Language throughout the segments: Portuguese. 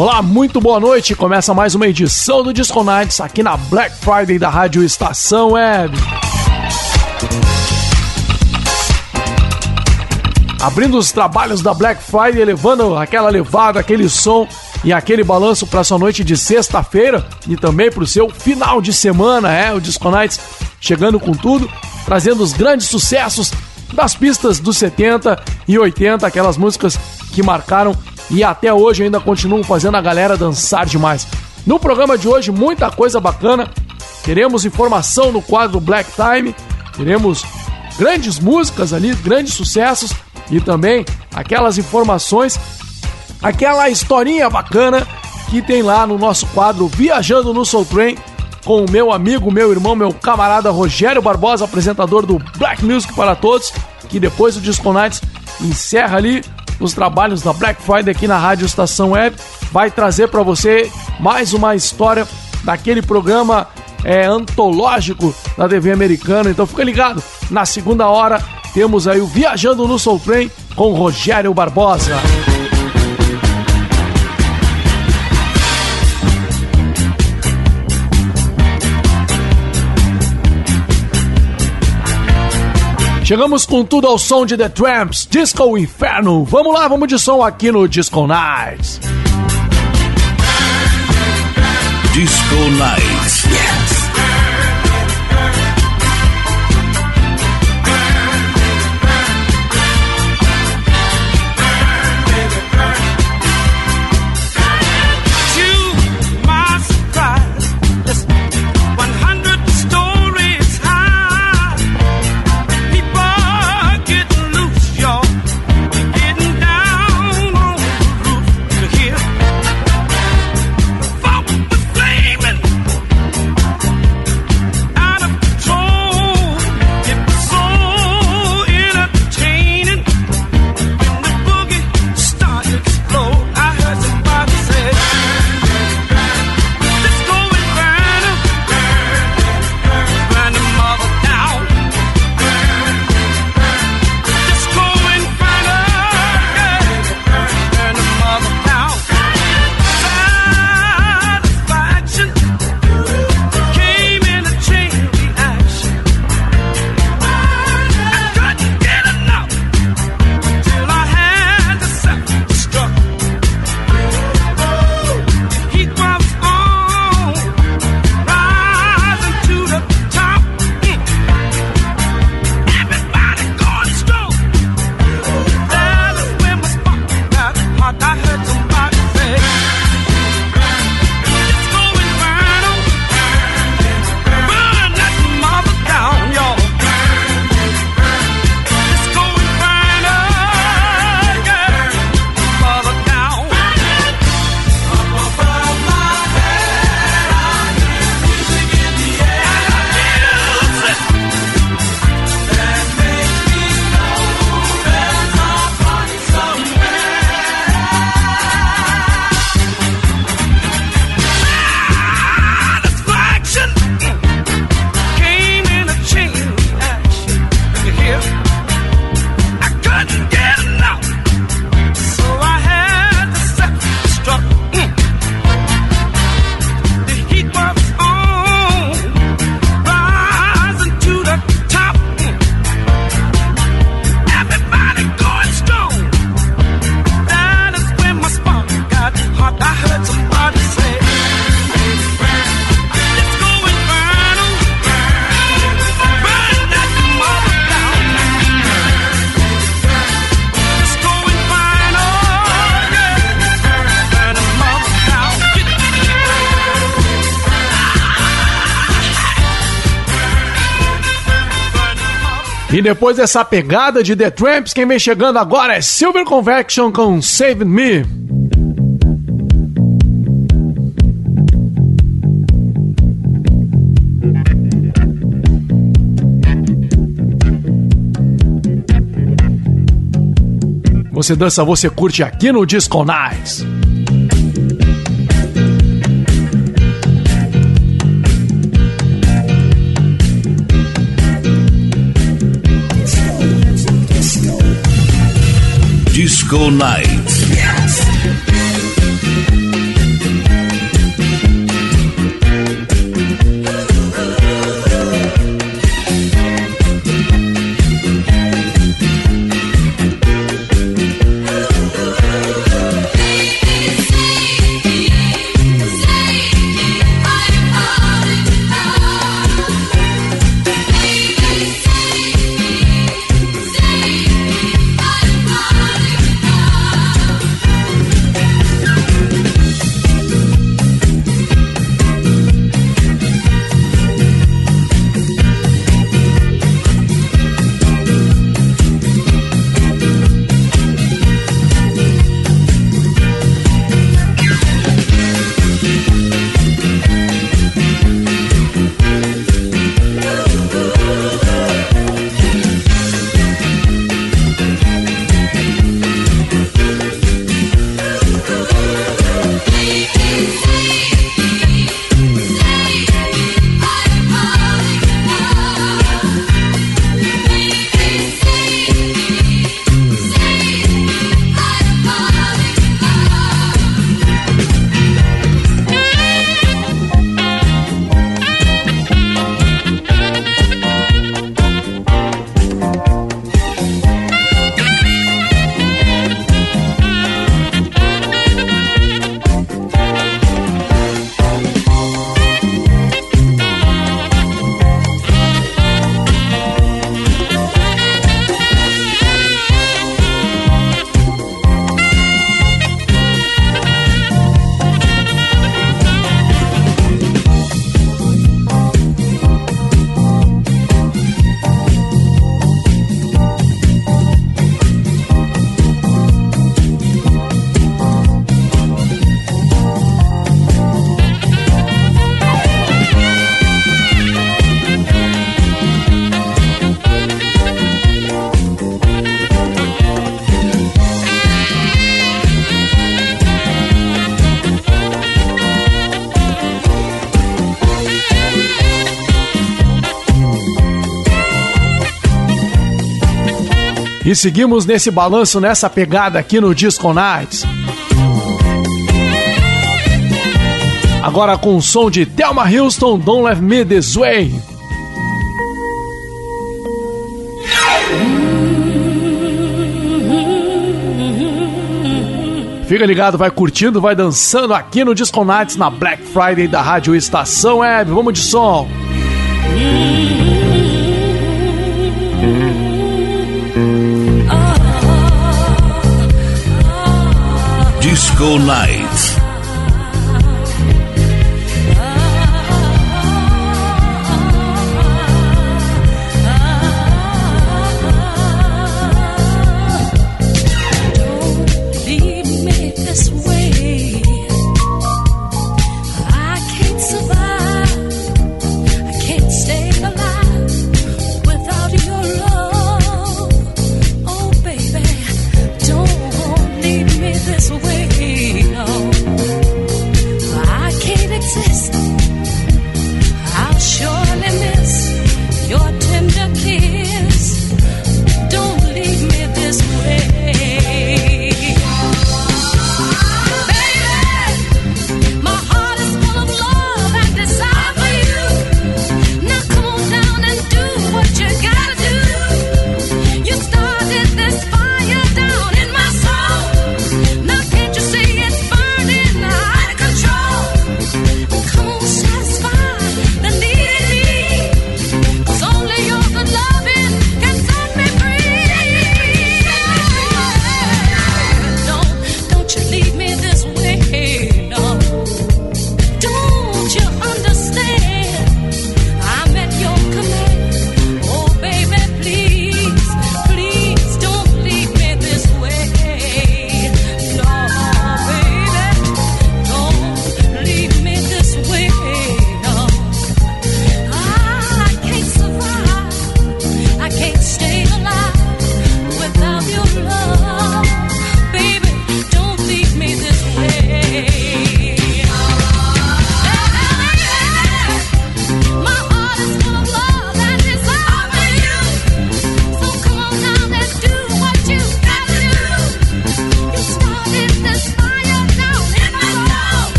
Olá, muito boa noite. Começa mais uma edição do Disco Nights aqui na Black Friday da Rádio Estação Web. Abrindo os trabalhos da Black Friday, levando aquela levada, aquele som e aquele balanço para sua noite de sexta-feira e também para o seu final de semana, é o Disco Nights chegando com tudo, trazendo os grandes sucessos das pistas dos 70 e 80, aquelas músicas que marcaram e até hoje ainda continuam fazendo a galera dançar demais. No programa de hoje, muita coisa bacana. Teremos informação no quadro Black Time, teremos grandes músicas ali, grandes sucessos e também aquelas informações, aquela historinha bacana que tem lá no nosso quadro Viajando no Soul Train com o meu amigo, meu irmão, meu camarada Rogério Barbosa, apresentador do Black Music para Todos, que depois do Disco Nights encerra ali os trabalhos da Black Friday aqui na Rádio Estação Web. Vai trazer para você mais uma história daquele programa é, antológico da TV americana. Então fica ligado, na segunda hora temos aí o Viajando no Soul Train com Rogério Barbosa. Chegamos com tudo ao som de The Tramps, Disco Inferno. Vamos lá, vamos de som aqui no Disco Nights. Disco Nights. Yes. E depois dessa pegada de The Tramps, quem vem chegando agora é Silver Convection com Save Me. Você dança, você curte aqui no Disco Nights. Disco Night. E seguimos nesse balanço, nessa pegada aqui no Disco Nights. Agora com o som de Thelma Houston, Don't Let Me This Way. Fica ligado, vai curtindo, vai dançando aqui no Disco Nights na Black Friday da Rádio Estação Web. Vamos de som. Disco Night.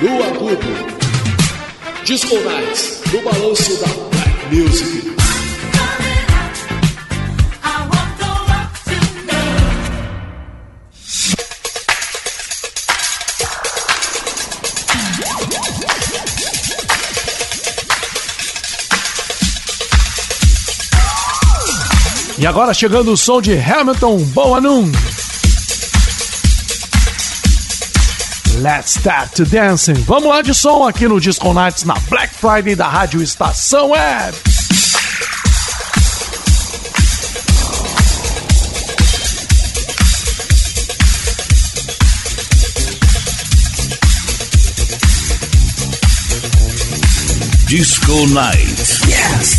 no agudo, disco nights, no balanço da Black Music. E agora chegando o som de Hamilton Boa Noon. Let's Start to Dancing. Vamos lá de som aqui no Disco Nights na Black Friday da Rádio Estação Web. Disco Night. Yes.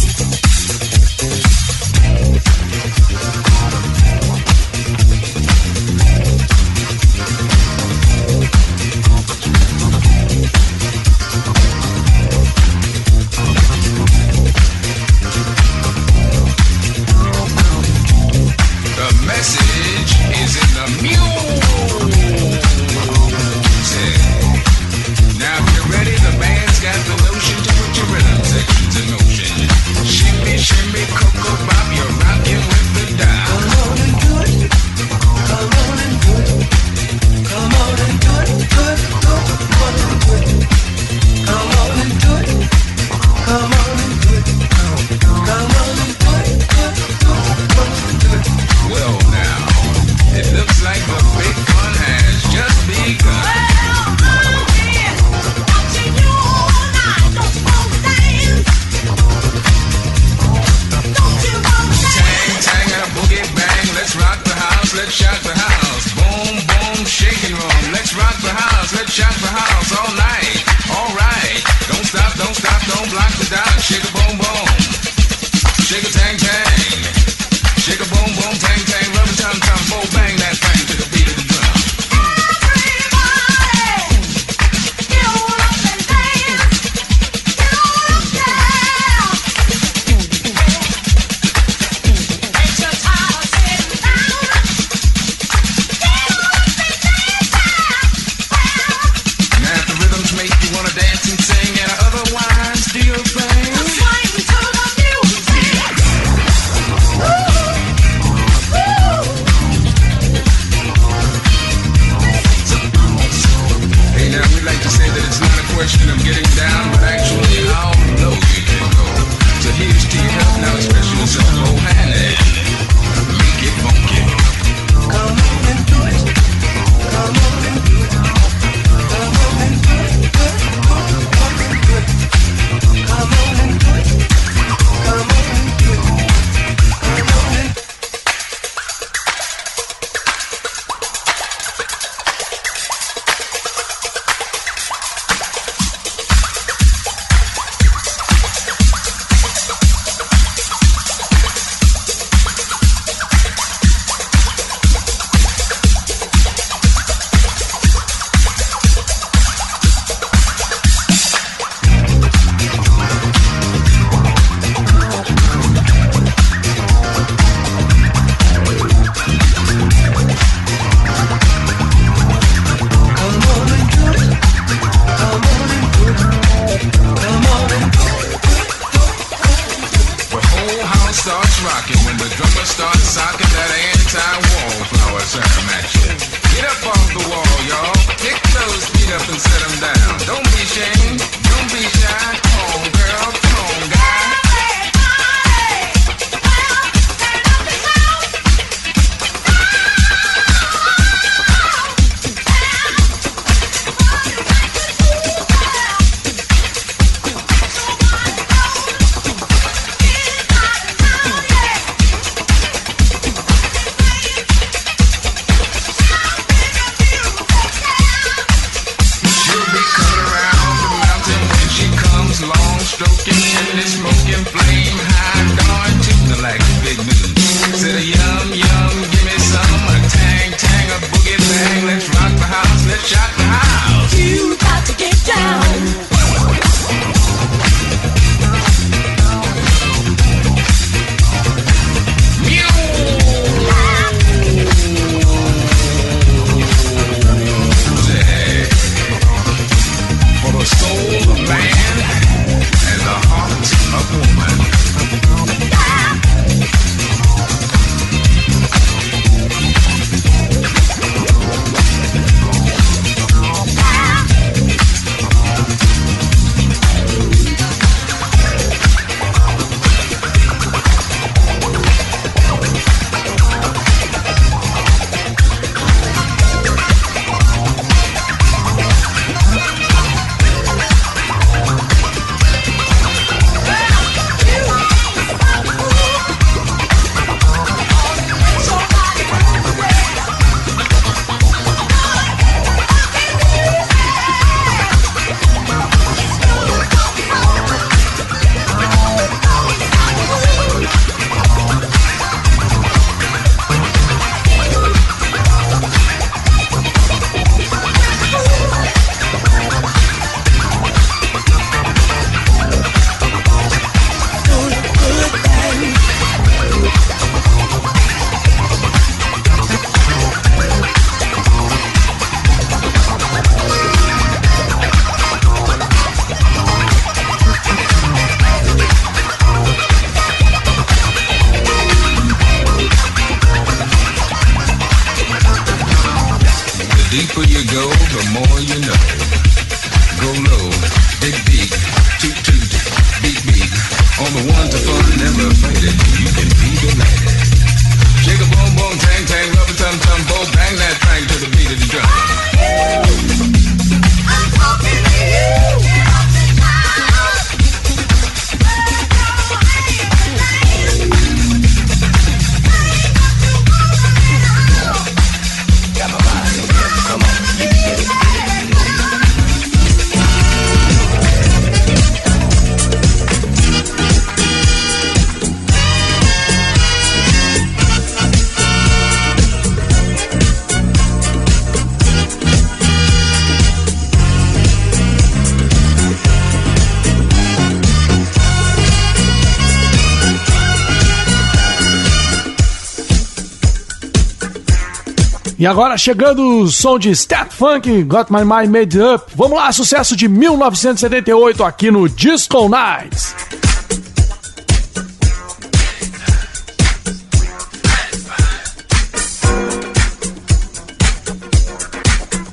E agora chegando o som de Step Funk, Got My Mind Made Up. Vamos lá, sucesso de 1978 aqui no Disco Nights.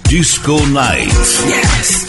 Disco Nights. Yes.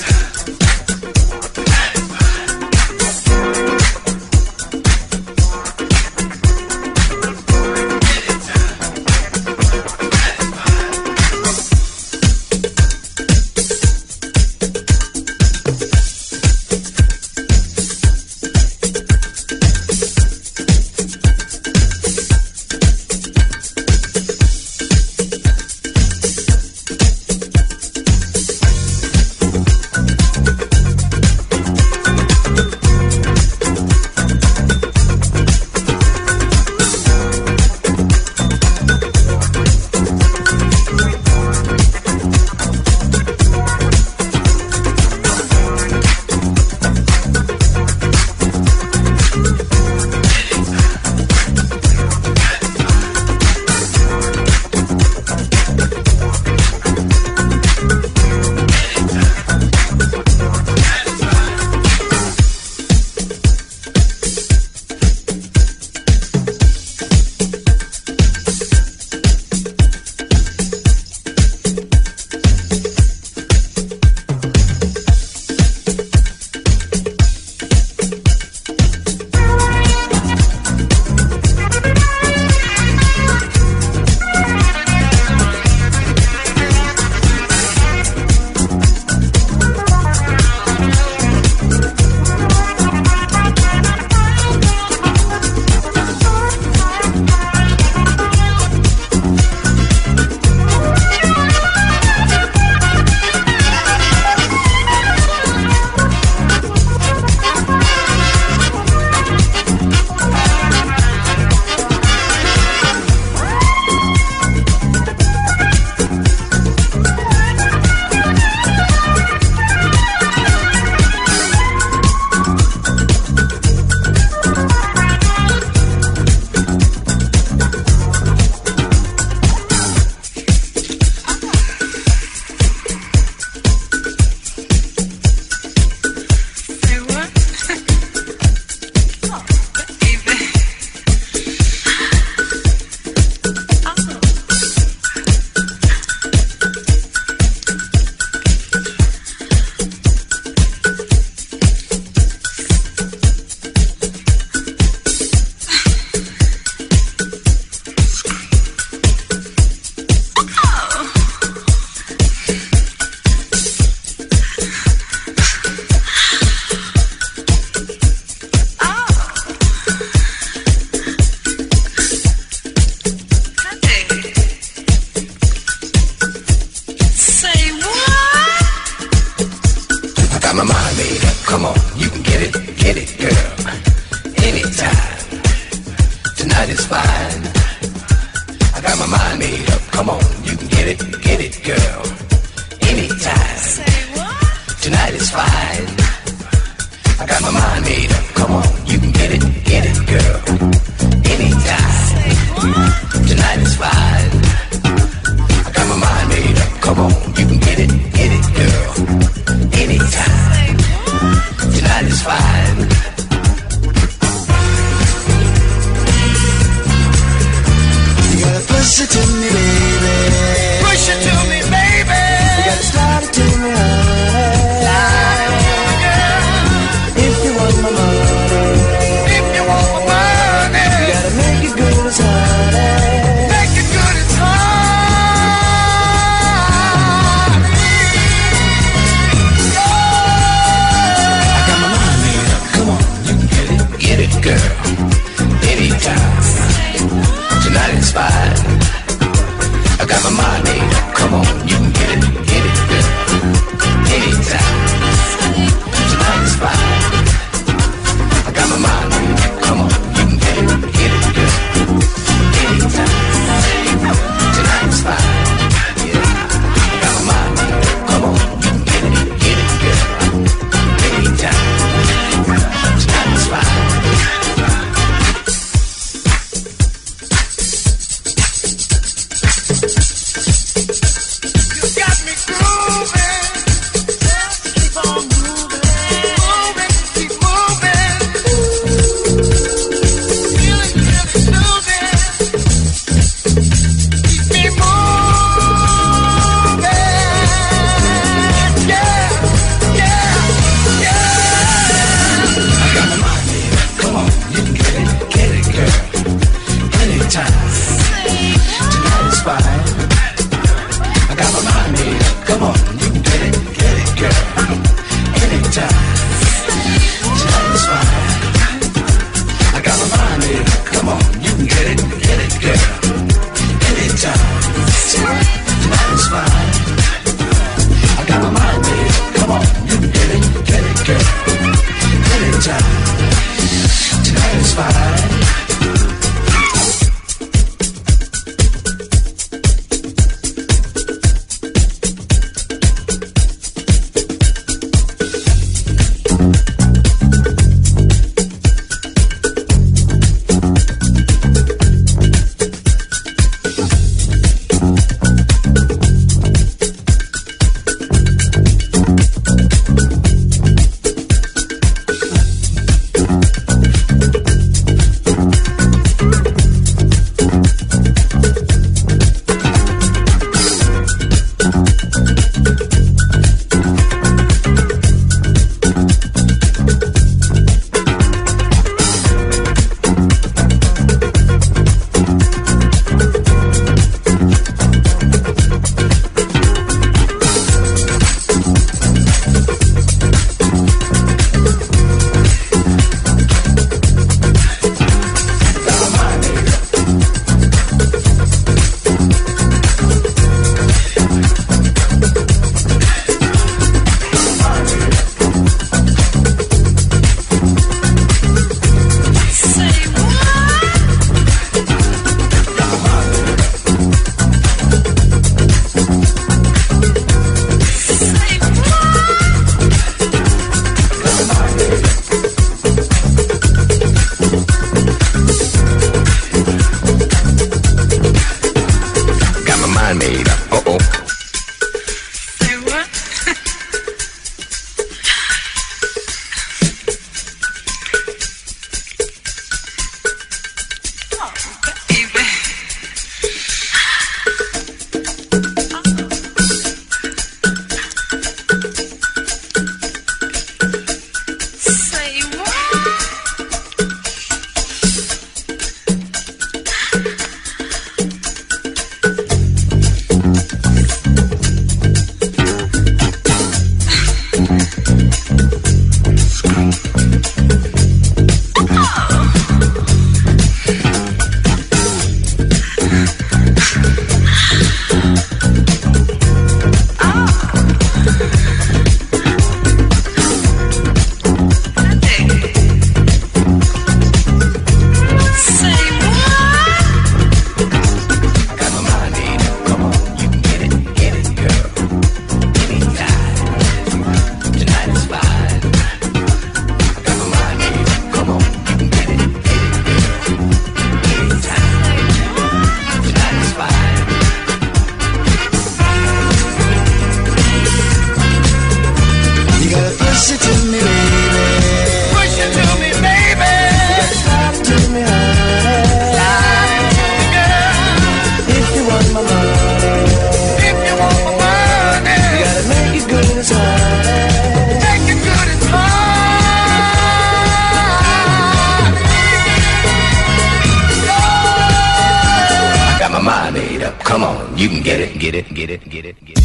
Come on, you can get it, get it, get it, get it, get it.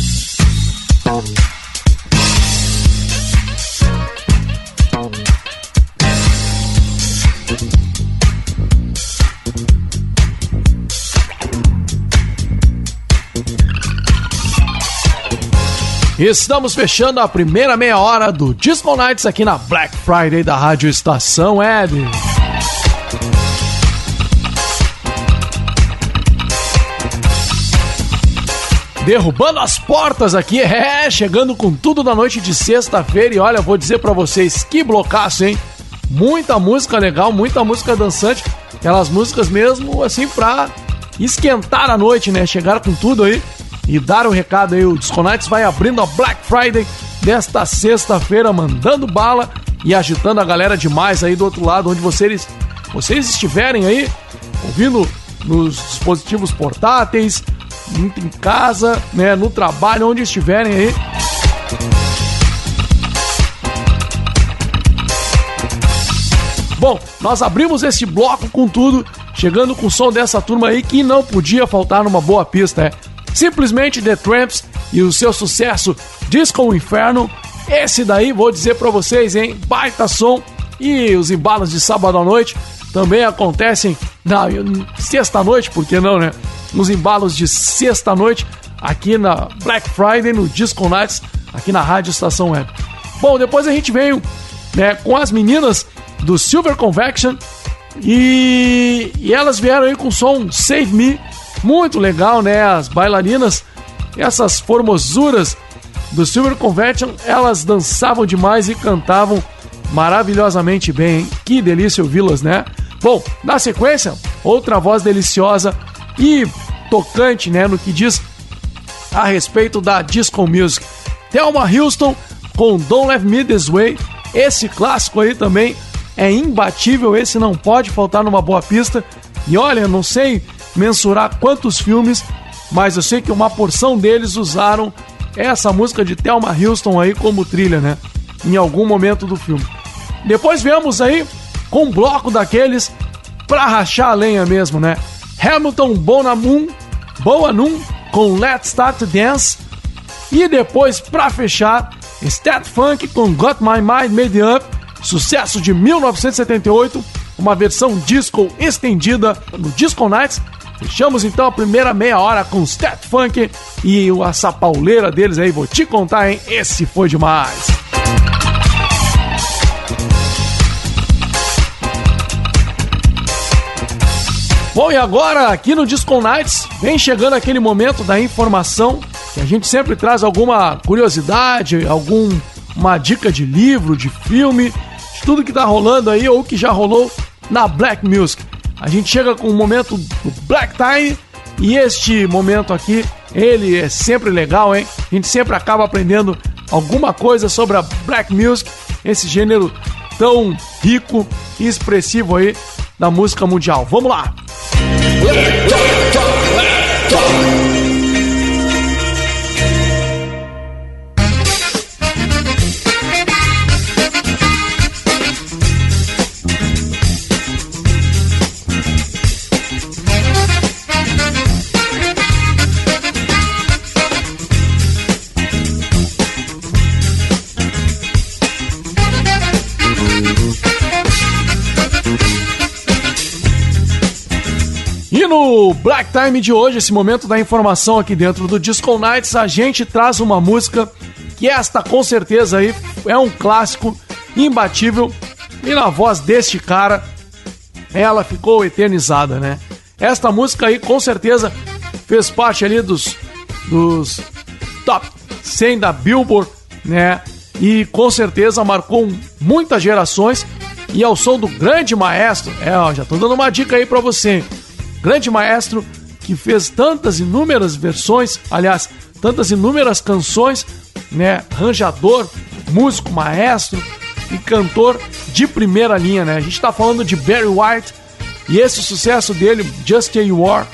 Estamos fechando a primeira meia hora do Disco Nights aqui na Black Friday da Rádio Estação Web. Derrubando as portas aqui, é, chegando com tudo na noite de sexta-feira. E olha, vou dizer pra vocês que blocaço, hein? Muita música legal, muita música dançante. Aquelas músicas mesmo, assim, pra esquentar a noite, né? Chegaram com tudo aí e dar o recado aí. O Disconites vai abrindo a Black Friday desta sexta-feira, mandando bala e agitando a galera demais aí do outro lado, onde vocês, vocês estiverem aí, ouvindo nos dispositivos portáteis, em casa, né, no trabalho, onde estiverem aí. Bom, nós abrimos esse bloco com tudo, chegando com o som dessa turma aí que não podia faltar numa boa pista, é. Simplesmente The Tramps e o seu sucesso Disco Inferno. Esse daí, vou dizer pra vocês, hein, baita som. E os embalos de sábado à noite também acontecem na sexta-noite, por que não, né? Nos embalos de sexta-noite aqui na Black Friday, no Disco Nights, aqui na Rádio Estação Web. Bom, depois a gente veio né, com as meninas do Silver Convection. E, e elas vieram aí com o som Save Me, muito legal, né? As bailarinas, essas formosuras do Silver Convection, elas dançavam demais e cantavam maravilhosamente bem, hein? Que delícia ouvi-las, né? Bom, na sequência, outra voz deliciosa e tocante, né, no que diz a respeito da disco music. Thelma Houston com Don't Let Me This Way. Esse clássico aí também é imbatível, esse não pode faltar numa boa pista. E olha, não sei mensurar quantos filmes, mas eu sei que uma porção deles usaram essa música de Thelma Houston aí como trilha, né? Em algum momento do filme. Depois viemos aí com um bloco daqueles pra rachar a lenha mesmo, né? Hamilton Bonamun, Boa Num com Let's Start to Dance. E depois, pra fechar, Stat Funk com Got My Mind Made Up, sucesso de 1978, uma versão disco estendida no Disco Nights. Fechamos então a primeira meia hora com Stat Funk e essa pauleira deles aí, vou te contar, hein? Esse foi demais. Bom, e agora aqui no Disco Nights vem chegando aquele momento da informação que a gente sempre traz alguma curiosidade, alguma dica de livro, de filme, de tudo que tá rolando aí ou que já rolou na Black Music. A gente chega com o momento do Black Time e este momento aqui, ele é sempre legal, hein? A gente sempre acaba aprendendo alguma coisa sobre a Black Music, esse gênero tão rico e expressivo aí da música mundial. Vamos lá! No Black Time de hoje, esse momento da informação aqui dentro do Disco Nights, a gente traz uma música que esta com certeza aí é um clássico imbatível e na voz deste cara ela ficou eternizada, né? Esta música aí com certeza fez parte ali dos dos top 100 da Billboard, né? E com certeza marcou muitas gerações e ao som do grande maestro, é, ó, já tô dando uma dica aí para você grande maestro que fez tantas inúmeras versões, aliás, tantas inúmeras canções, né? Arranjador, músico, maestro e cantor de primeira linha, né? A gente tá falando de Barry White e esse sucesso dele, Just A You Are,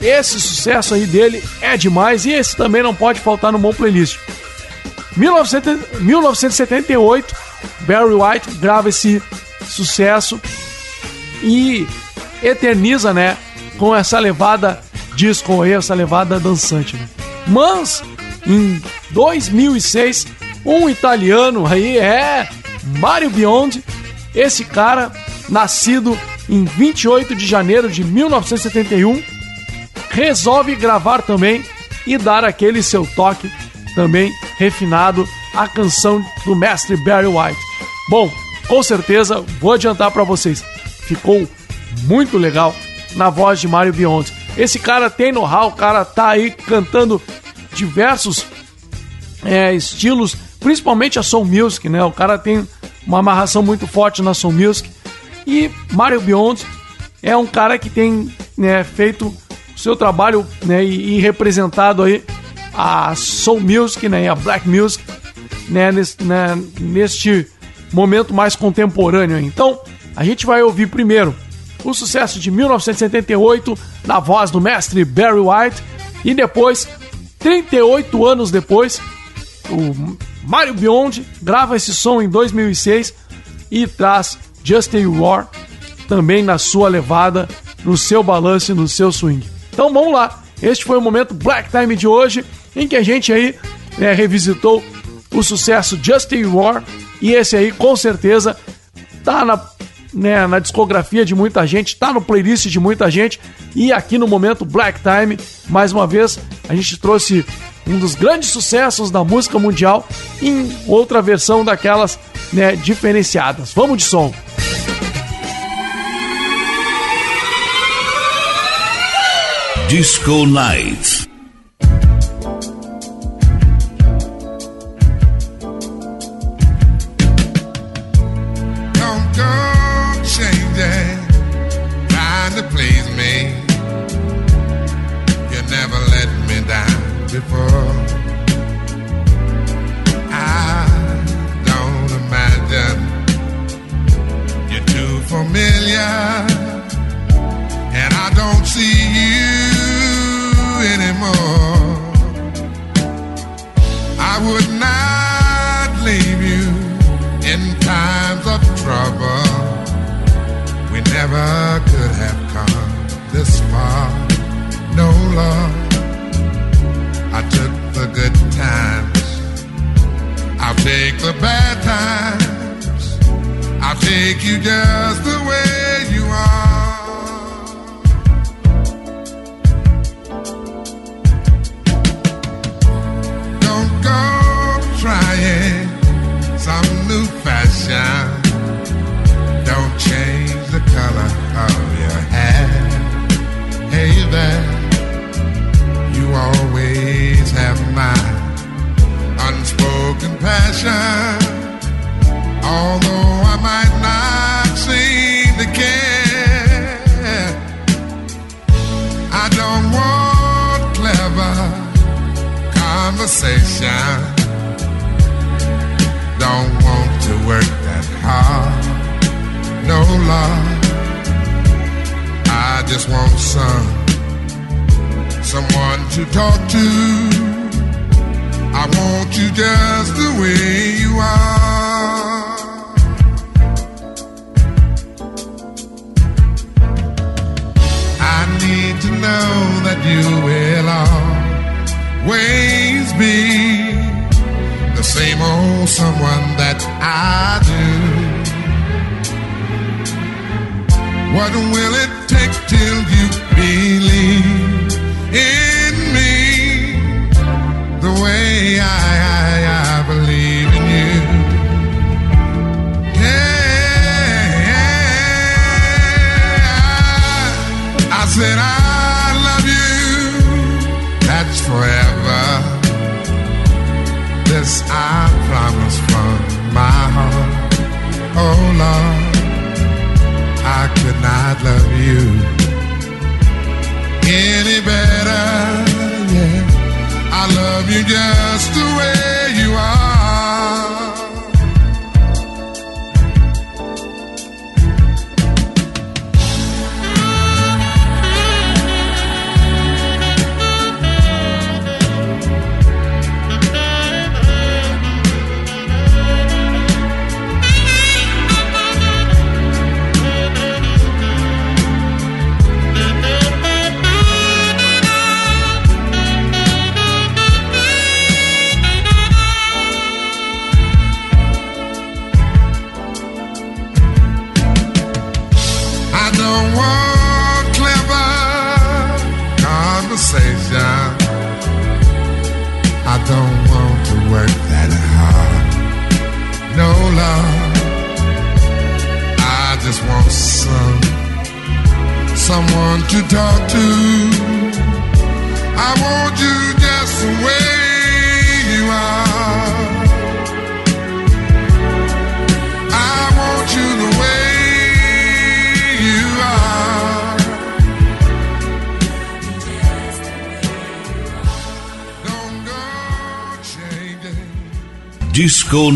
esse sucesso aí dele é demais e esse também não pode faltar no bom playlist. 1978, Barry White grava esse sucesso e eterniza, né? Com essa levada disco aí, essa levada dançante. Né? Mas em 2006, um italiano aí é Mario Biondi, esse cara nascido em 28 de janeiro de 1971, resolve gravar também e dar aquele seu toque também refinado à canção do mestre Barry White. Bom, com certeza vou adiantar para vocês, ficou muito legal na voz de Mario Biondi. Esse cara tem know-how, o cara tá aí cantando diversos é, estilos, principalmente a soul music, né? O cara tem uma amarração muito forte na soul music. E Mario Biondi é um cara que tem né, feito o seu trabalho né, e, e, representado aí a soul music né, e a black music né, nesse, né, neste momento mais contemporâneo. Então, a gente vai ouvir primeiro o sucesso de 1978 na voz do mestre Barry White. E depois, 38 anos depois, o Mario Beyond grava esse som em 2006 e traz Just a War também na sua levada, no seu balanço no seu swing. Então vamos lá, este foi o momento Black Time de hoje em que a gente aí né, revisitou o sucesso Just a War e esse aí com certeza tá na né, na discografia de muita gente, está no playlist de muita gente. E aqui no momento Black Time, mais uma vez, a gente trouxe um dos grandes sucessos da música mundial em outra versão daquelas né, diferenciadas. Vamos de som! Disco Night. never could have come this far. No love. I took the good times. I'll take the bad times. I'll take you just the way.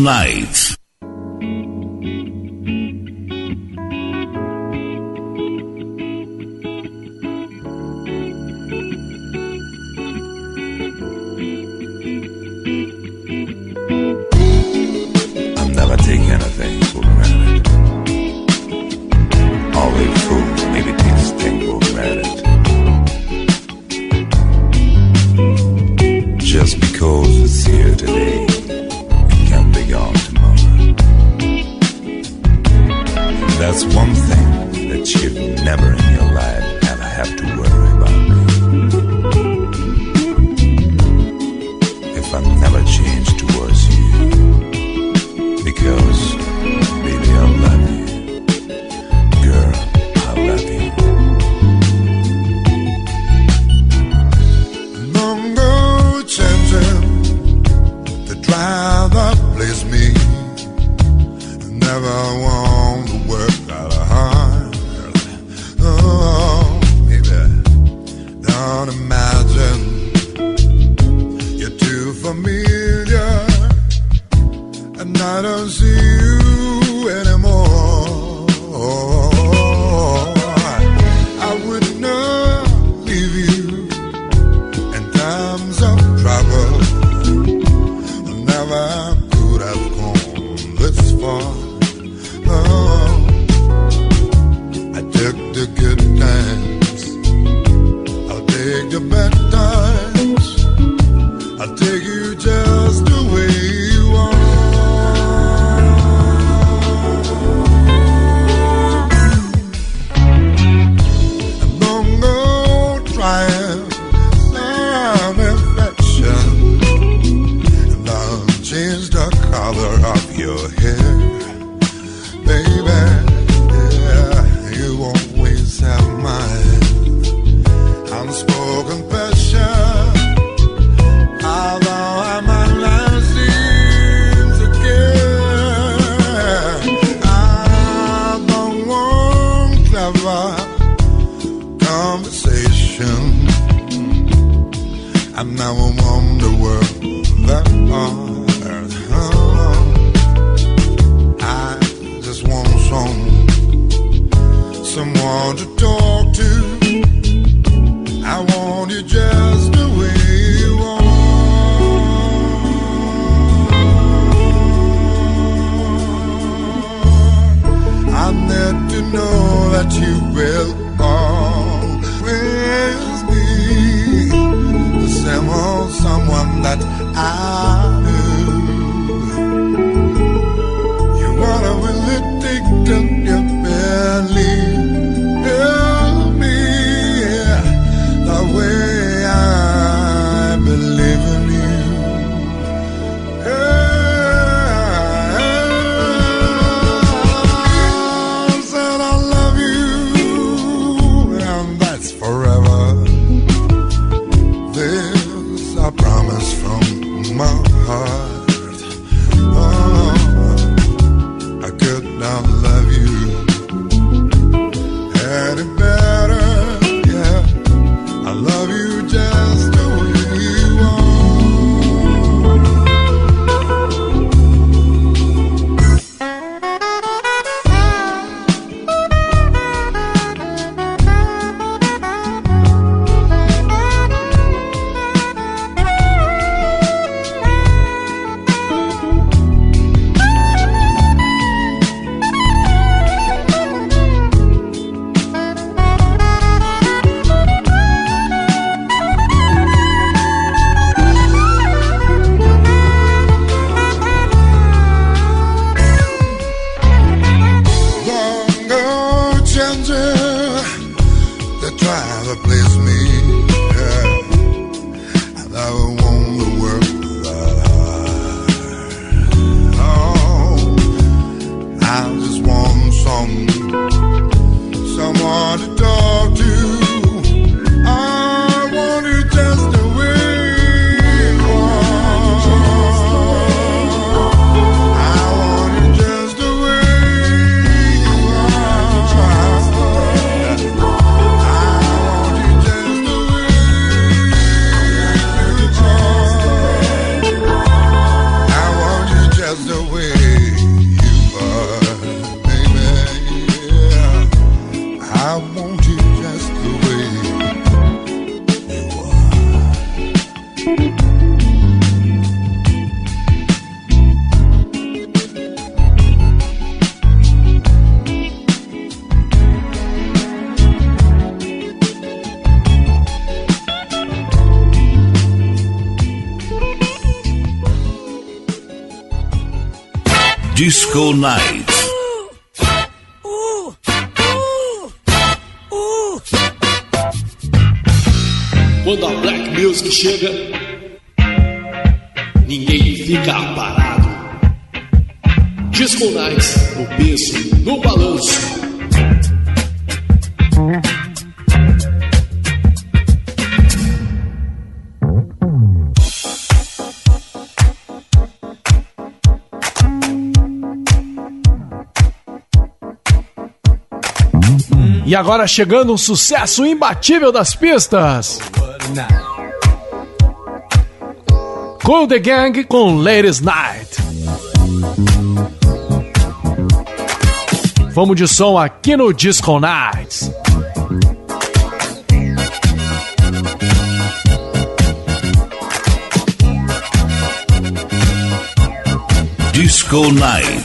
Night. fly Disco Night. Quando a Black Music chega, ninguém fica parado. Disco Nights, no peso, no balanço E agora chegando um sucesso imbatível das pistas. Cool The Gang com Ladies Night. Vamos de som aqui no Disco Nights. Disco Nights.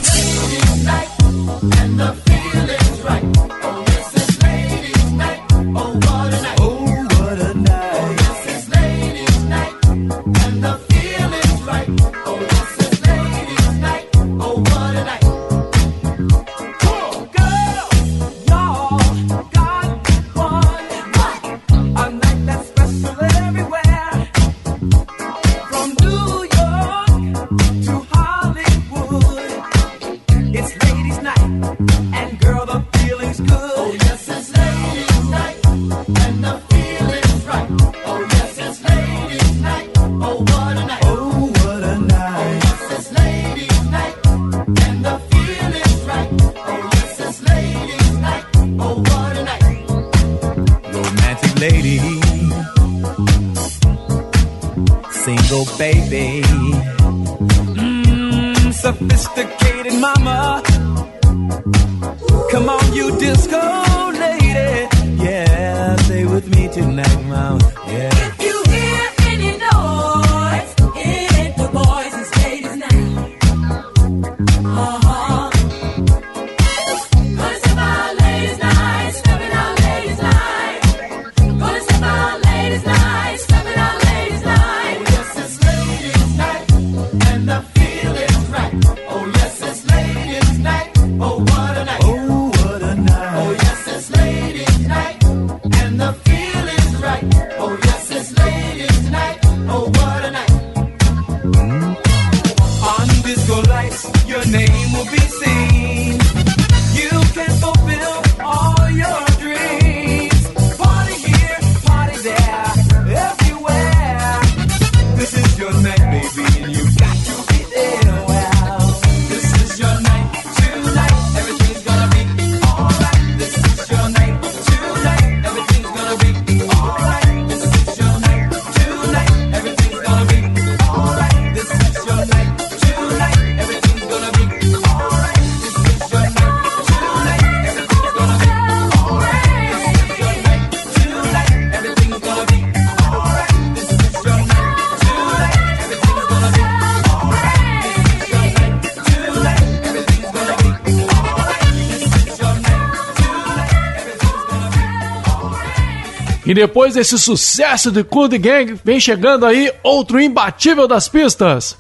E depois desse sucesso de Cool The Gang, vem chegando aí outro imbatível das pistas.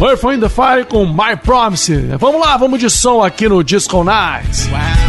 Earth in the Fire com My Promise. Vamos lá, vamos de som aqui no Disco Nights. Wow.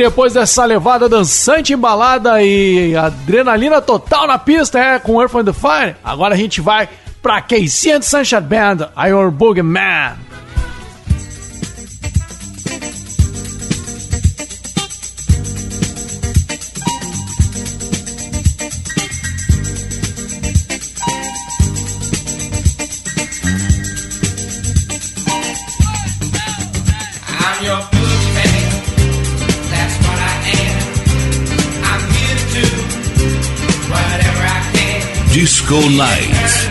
depois dessa levada dançante, embalada e adrenalina total na pista, é, com Earth and the Fire, agora a gente vai pra K100 Sunshine Band, Iron Boogie Man. Gold Nights.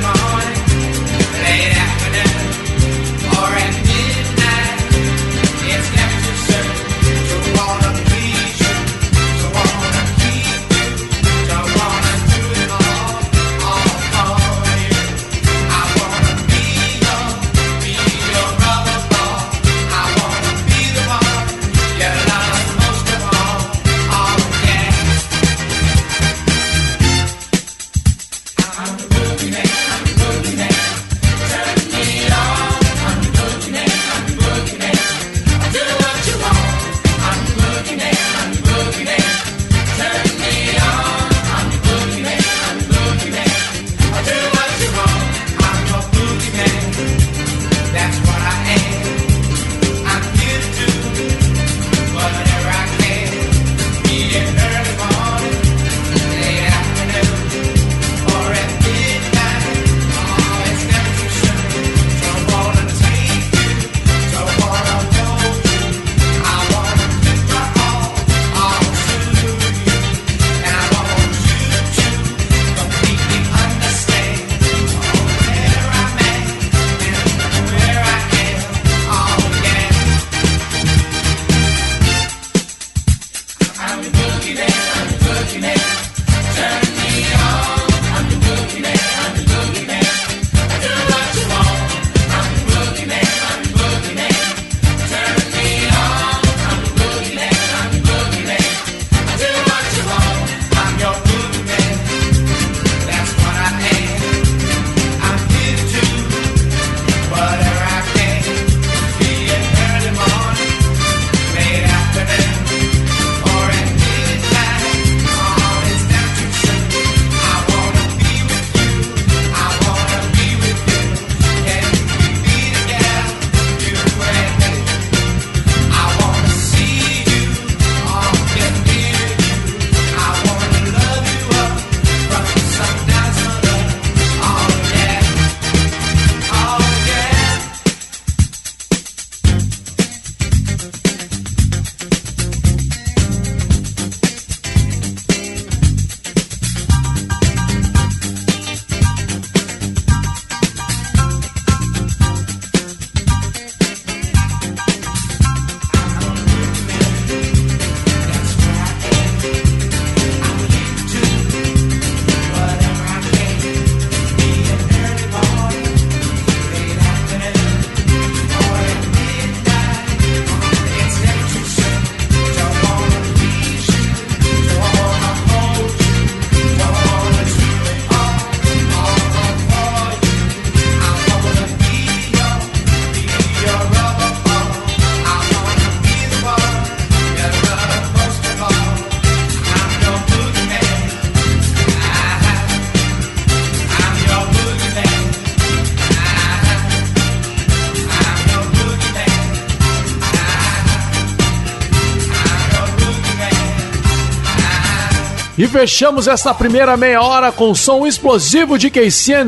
Fechamos essa primeira meia hora com o som explosivo de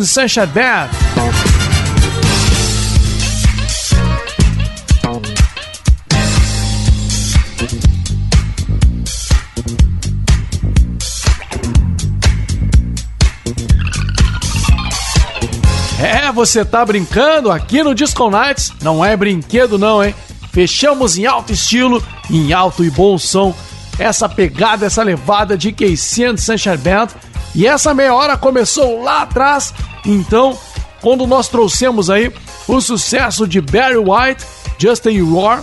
Sunshine Band. É, você tá brincando aqui no Disco Nights? Não é brinquedo não, hein? Fechamos em alto estilo, em alto e bom som, essa pegada, essa levada de KC and Sunshine. E essa meia hora começou lá atrás, então, quando nós trouxemos aí o sucesso de Barry White, Justin Roar,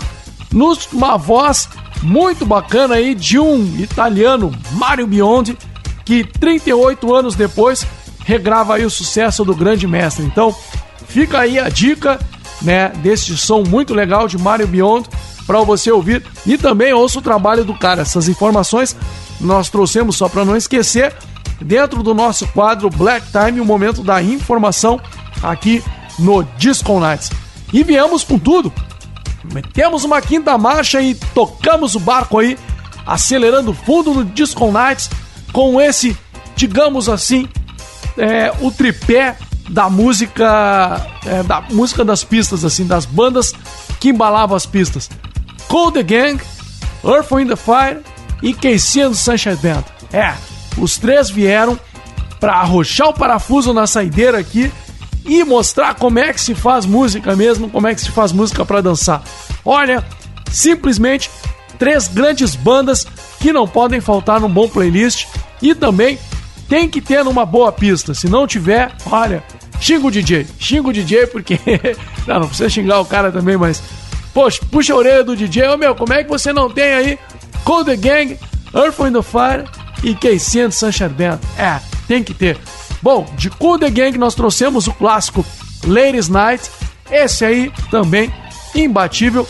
numa voz muito bacana aí de um italiano, Mario Biondi, que 38 anos depois regrava aí o sucesso do grande mestre. Então, fica aí a dica, né, desse som muito legal de Mario Beyond para você ouvir e também ouça o trabalho do cara. Essas informações nós trouxemos só para não esquecer dentro do nosso quadro Black Time, o momento da informação aqui no Disco Nights. E viemos com tudo. Metemos uma quinta marcha e tocamos o barco aí, acelerando fundo no Disco Nights com esse, digamos assim, é, o tripé da música é, da música das pistas assim das bandas que embalavam as pistas Cold the Gang, Earth, Wind the Fire e KC and Sunshine Band é, os três vieram para arrochar o parafuso na saideira aqui e mostrar como é que se faz música mesmo, como é que se faz música para dançar. Olha, simplesmente três grandes bandas que não podem faltar num bom playlist e também tem que ter numa boa pista. Se não tiver, olha, xinga o DJ, xinga o DJ porque não, não precisa xingar o cara também, mas poxa, puxa a orelha do DJ, ô meu, como é que você não tem aí Cold the Gang, Earth, Wind and Fire e KC and Sunshine? É, tem que ter. Bom, de The Gang nós trouxemos o clássico Ladies Night. Esse aí também imbatível.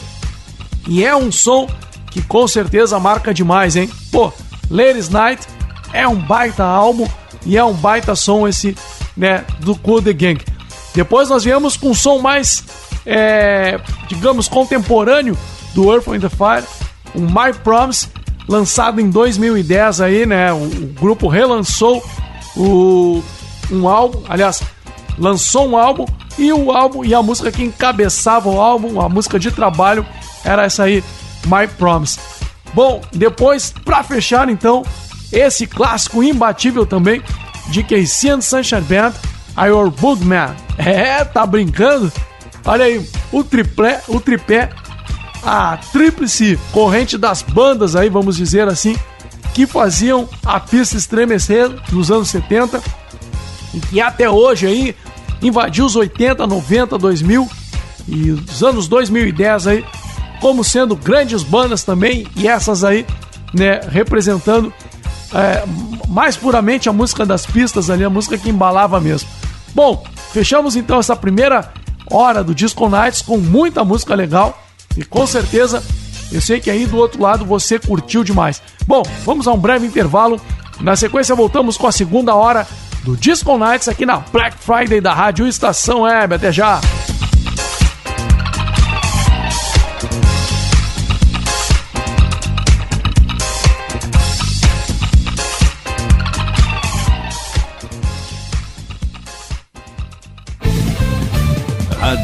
E é um som que com certeza marca demais, hein? Pô, Ladies Night é um baita álbum e é um baita som esse, né, do The Gang. Depois nós viemos com um som mais, é, digamos, contemporâneo do Earth, and Fire, um My Promise, lançado em 2010 aí, né? O, o grupo relançou o, um álbum, aliás, lançou um álbum e o álbum e a música que encabeçava o álbum, a música de trabalho era essa aí, My Promise. Bom, depois para fechar então, esse clássico imbatível também de Casey and Sunshine Band, A Your Boogman. É, tá brincando? Olha aí, o triplé, o tripé, a tríplice corrente das bandas aí, vamos dizer assim, que faziam a pista estremecer nos anos 70 e que até hoje aí invadiu os 80, 90, 2000 e os anos 2010 aí como sendo grandes bandas também e essas aí, né, representando é, mais puramente a música das pistas ali, a música que embalava mesmo. Bom, fechamos então essa primeira hora do Disco Nights com muita música legal e com certeza eu sei que aí do outro lado você curtiu demais. Bom, vamos a um breve intervalo. Na sequência voltamos com a segunda hora do Disco Nights aqui na Black Friday da Rádio Estação Web. Até já!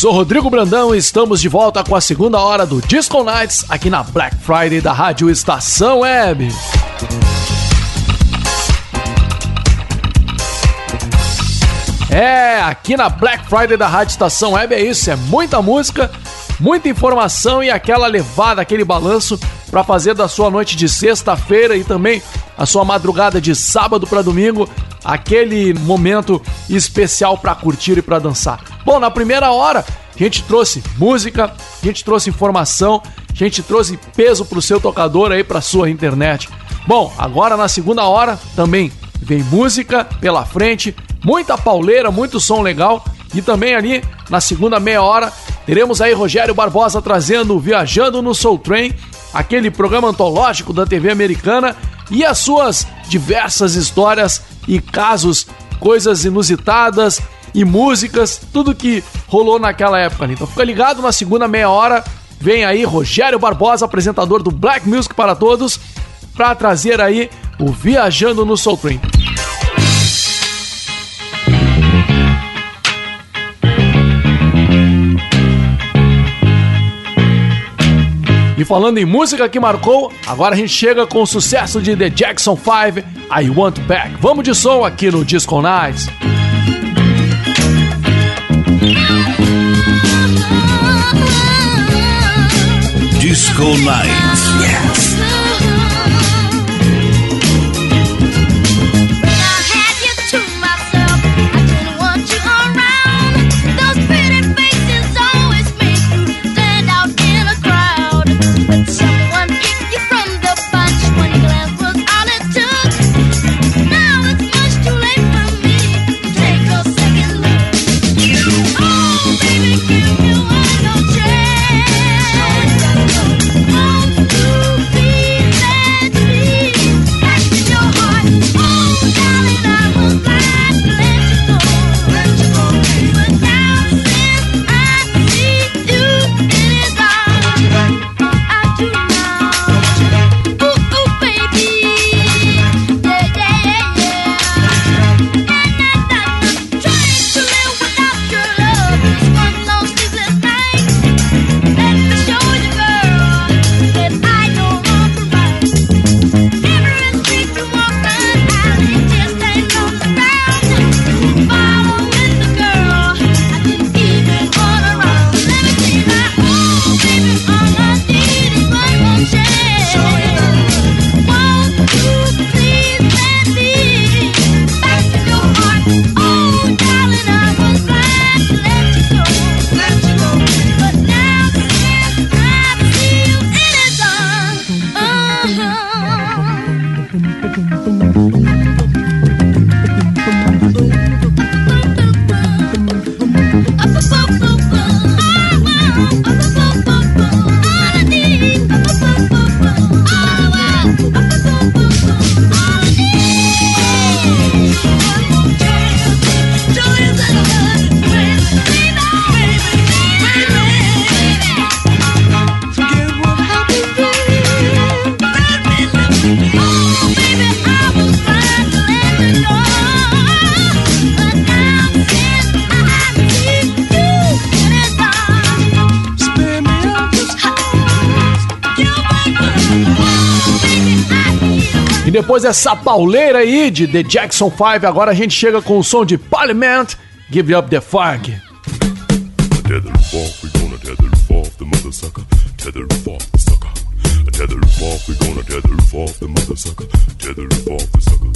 Sou Rodrigo Brandão e estamos de volta com a segunda hora do Disco Nights aqui na Black Friday da Rádio Estação Web. É, aqui na Black Friday da Rádio Estação Web é isso, é muita música, muita informação e aquela levada, aquele balanço para fazer da sua noite de sexta-feira e também a sua madrugada de sábado para domingo, aquele momento especial para curtir e para dançar. Bom, na primeira hora a gente trouxe música, a gente trouxe informação, a gente trouxe peso pro seu tocador aí para sua internet. Bom, agora na segunda hora também vem música pela frente, muita pauleira, muito som legal e também ali na segunda meia hora teremos aí Rogério Barbosa trazendo o Viajando no Soul Train, aquele programa antológico da TV americana e as suas diversas histórias e casos, coisas inusitadas e músicas, tudo que rolou naquela época. Então fica ligado na segunda meia hora, vem aí Rogério Barbosa, apresentador do Black Music para todos, para trazer aí o Viajando no Soul Train. E falando em música que marcou, agora a gente chega com o sucesso de The Jackson 5, I Want Back. Vamos de som aqui no Disco Nights. Disco Night. E depois dessa pauleira aí de The Jackson 5, agora a gente chega com o som de Parliament, Give Up the Funk. Tether we gonna tether off the mother sucker. Tether off the sucker. Tether we gonna tether off the mother sucker. Tether off the sucker.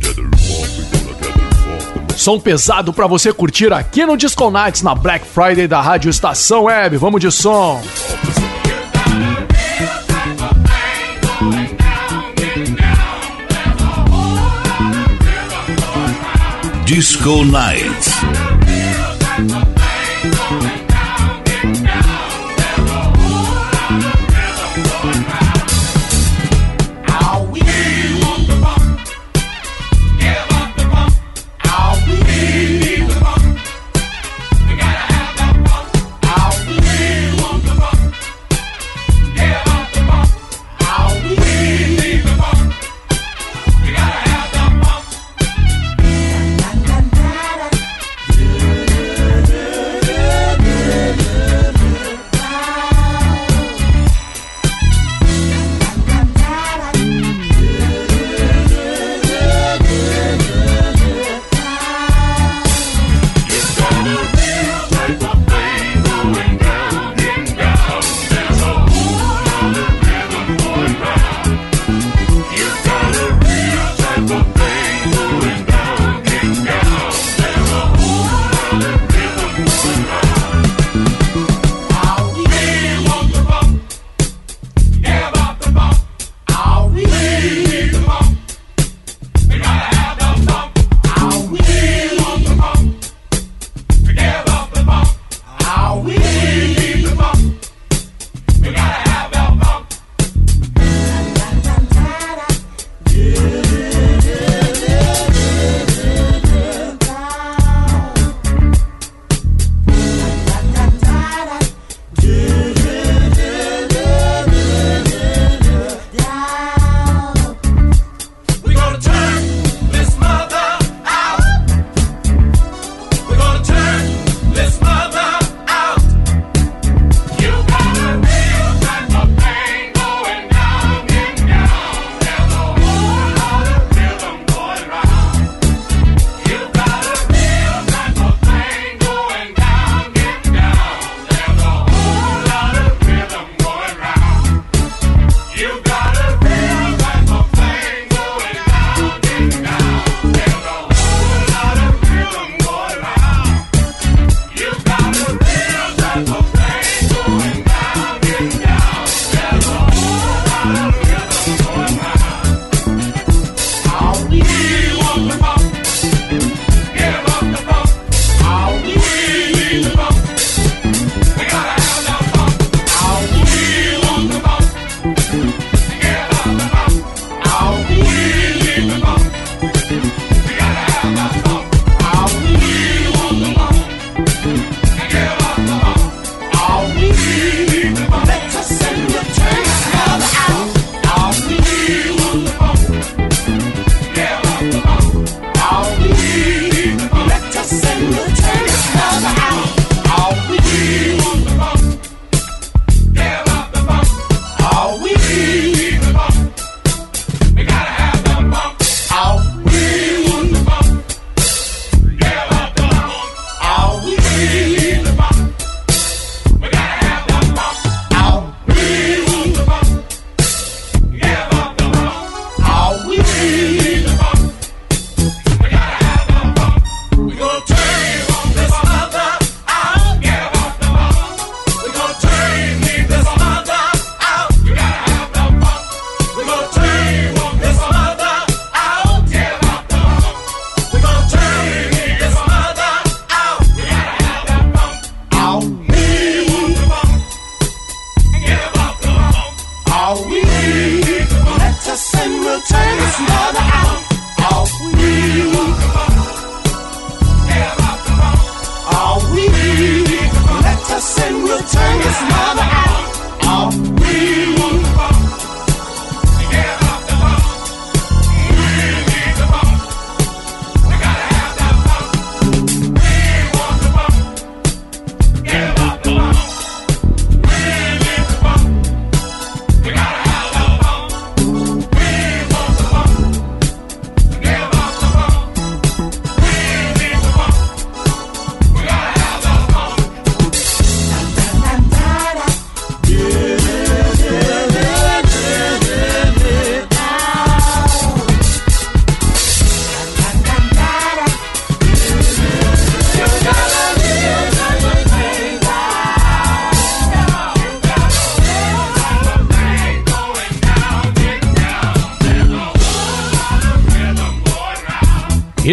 Tether off, we gonna tether off the mother Som pesado pra você curtir aqui no Disco Nights na Black Friday da Rádio Estação Web. Vamos de som. Disco Nights.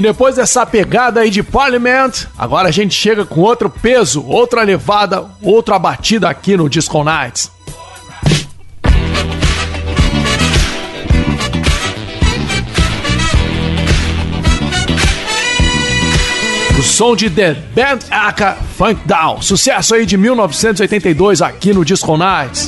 Depois dessa pegada aí de Parliament, agora a gente chega com outro peso, outra levada, outra batida aqui no Disco Nights. O som de The Band Aka Funk Down, sucesso aí de 1982 aqui no Disco Nights.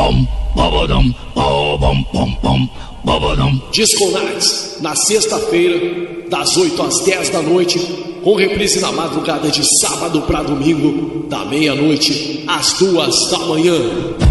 bom. Disco Nights, na sexta-feira, das 8 às 10 da noite, com reprise na madrugada de sábado para domingo, da meia-noite às duas da manhã.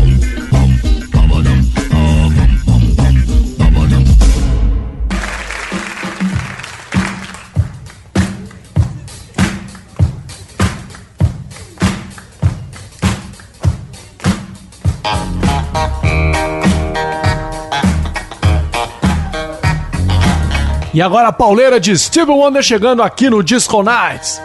E agora a pauleira de Steve Wonder chegando aqui no Disco Nights.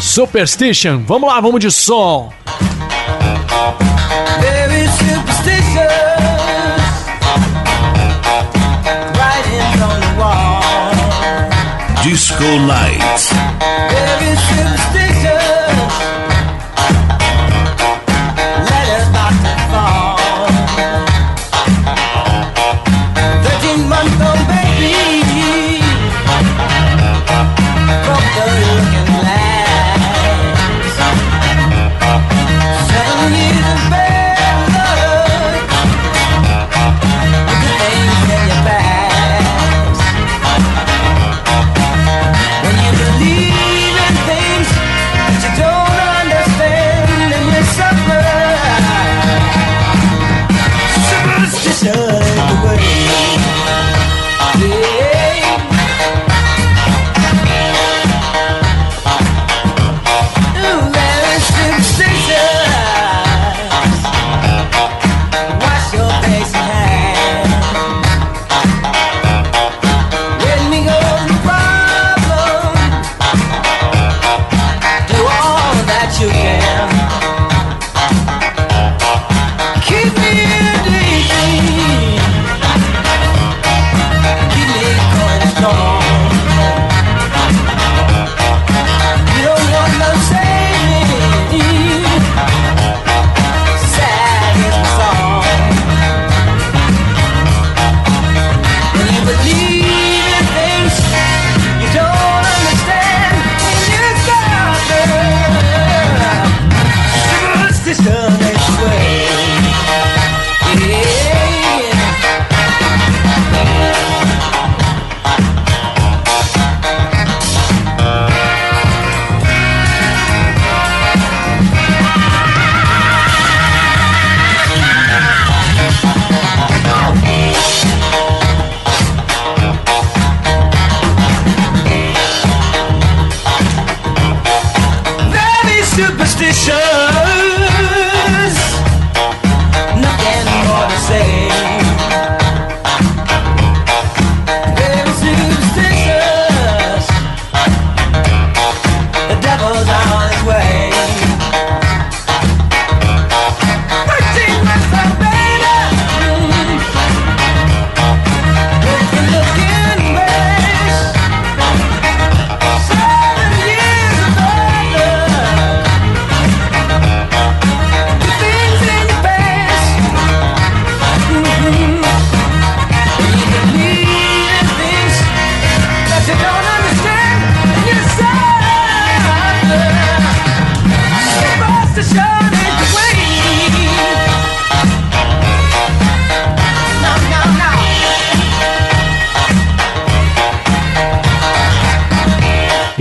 Superstition, vamos lá, vamos de som. Disco Nights.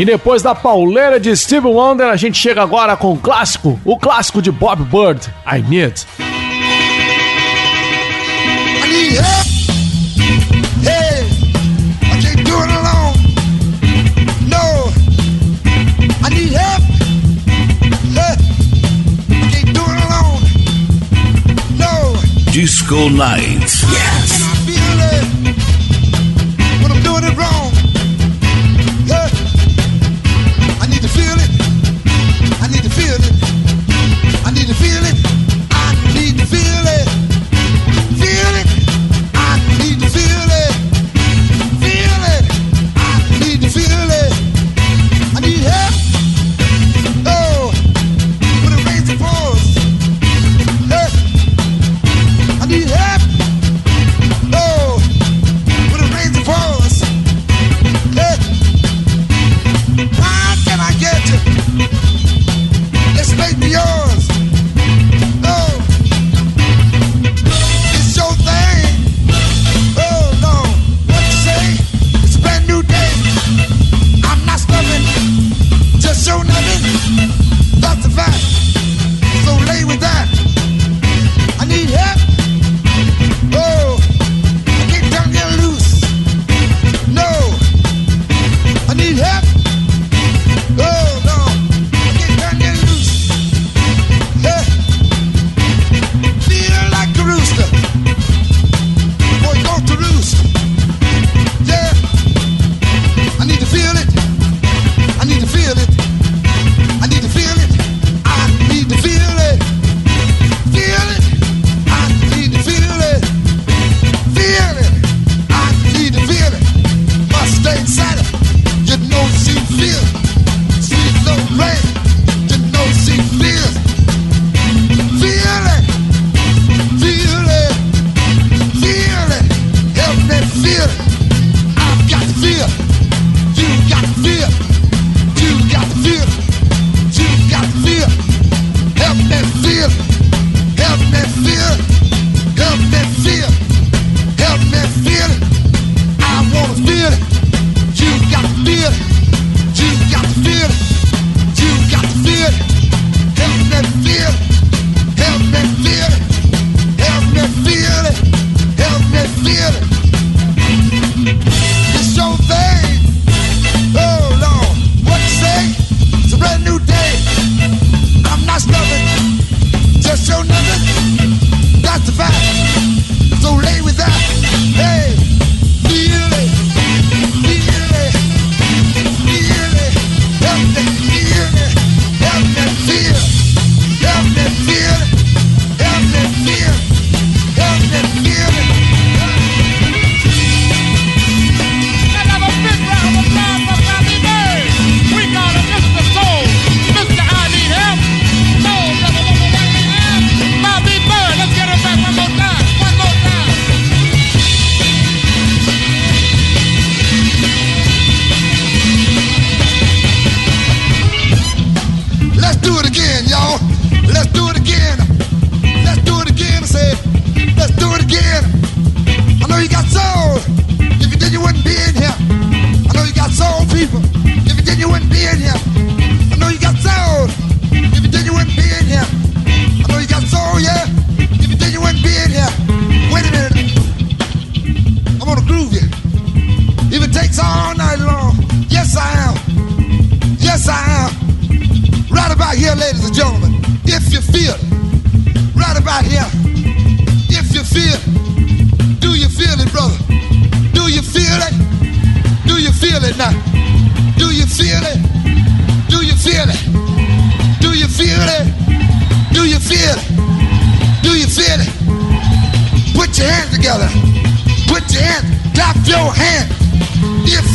E depois da pauleira de Steve Wonder, a gente chega agora com o clássico, o clássico de Bob Bird, I Need. Disco Nights. Yeah.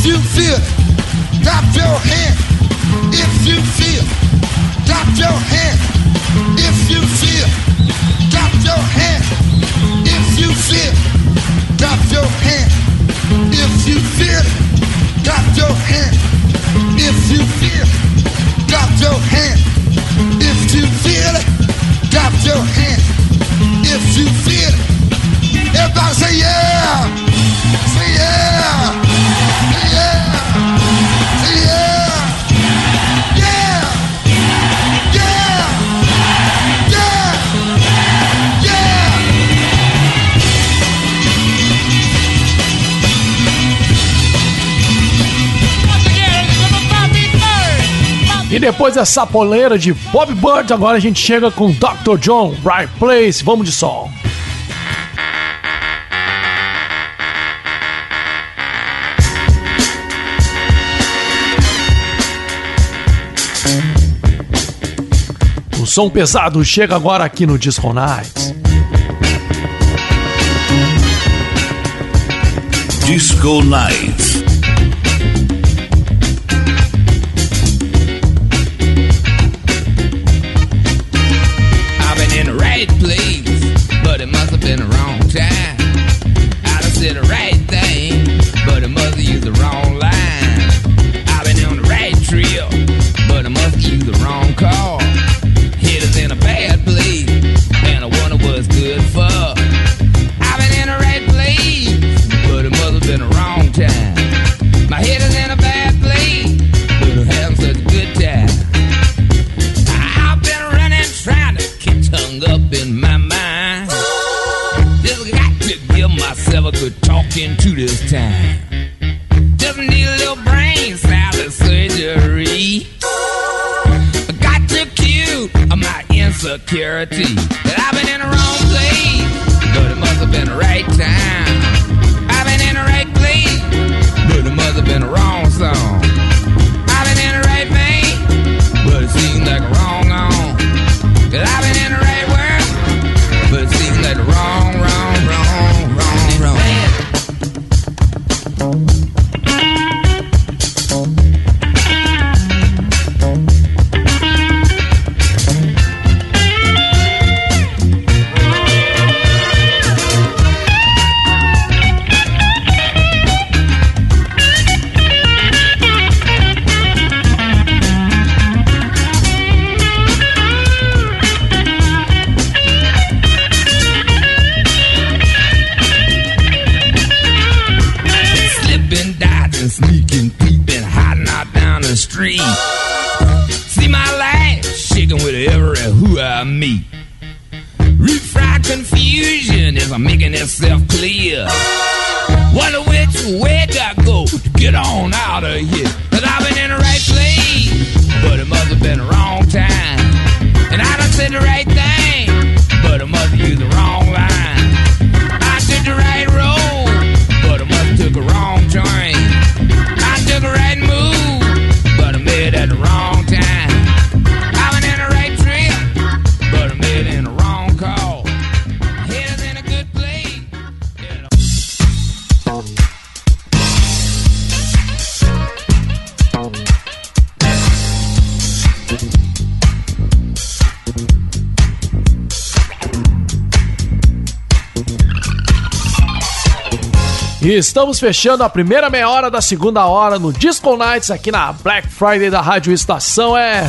You feel. Clap your hand if you feel. Clap your hand if you feel. Clap your hand if you feel. Clap your hand if you feel. Clap your hand if you feel. Clap your hand if you feel. Clap your hand if you feel. Everybody say yeah. Say yeah. E depois dessa poleira de Bob Bird, agora a gente chega com Dr. John, Right Place, vamos de som. O som pesado chega agora aqui no Disco Nights. Disco Night. E estamos fechando a primeira meia hora da segunda hora no Disco Nights aqui na Black Friday da Rádio Estação. É.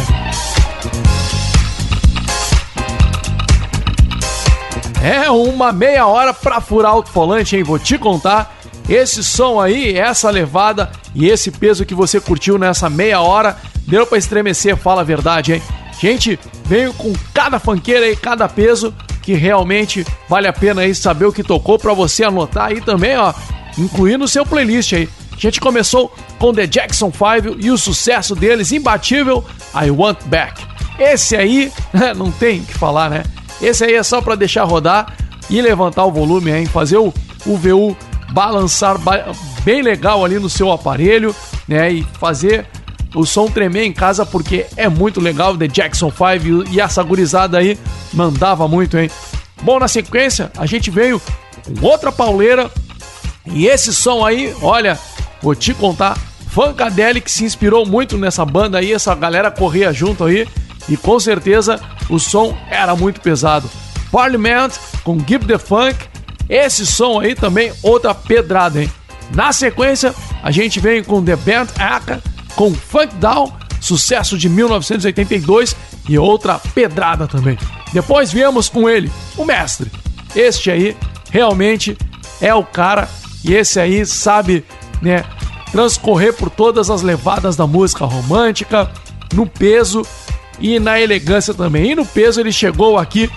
É uma meia hora pra furar o volante, hein? Vou te contar. Esse som aí, essa levada e esse peso que você curtiu nessa meia hora, deu pra estremecer, fala a verdade, hein? Gente, veio com cada fanqueira aí, cada peso, que realmente vale a pena aí saber o que tocou pra você anotar aí também, ó, incluir no seu playlist aí. A gente começou com The Jackson 5 e o sucesso deles, imbatível, I Want Back. Esse aí, não tem o que falar, né? Esse aí é só pra deixar rodar e levantar o volume, hein? Fazer o, o VU balançar ba- bem legal ali no seu aparelho, né? E fazer o som tremer em casa porque é muito legal. The Jackson 5 e essa gurizada aí mandava muito, hein? Bom, na sequência, a gente veio com outra pauleira. E esse som aí, olha, vou te contar, Funkadelic se inspirou muito nessa banda aí, essa galera corria junto aí, e com certeza o som era muito pesado. Parliament com Give the Funk, esse som aí também outra pedrada, hein? Na sequência, a gente vem com The Band Aka com Funk Down, sucesso de 1982 e outra pedrada também. Depois viemos com ele, o mestre. Este aí realmente é o cara e esse aí sabe, né, transcorrer por todas as levadas da música romântica, no peso e na elegância também. E no peso ele chegou aqui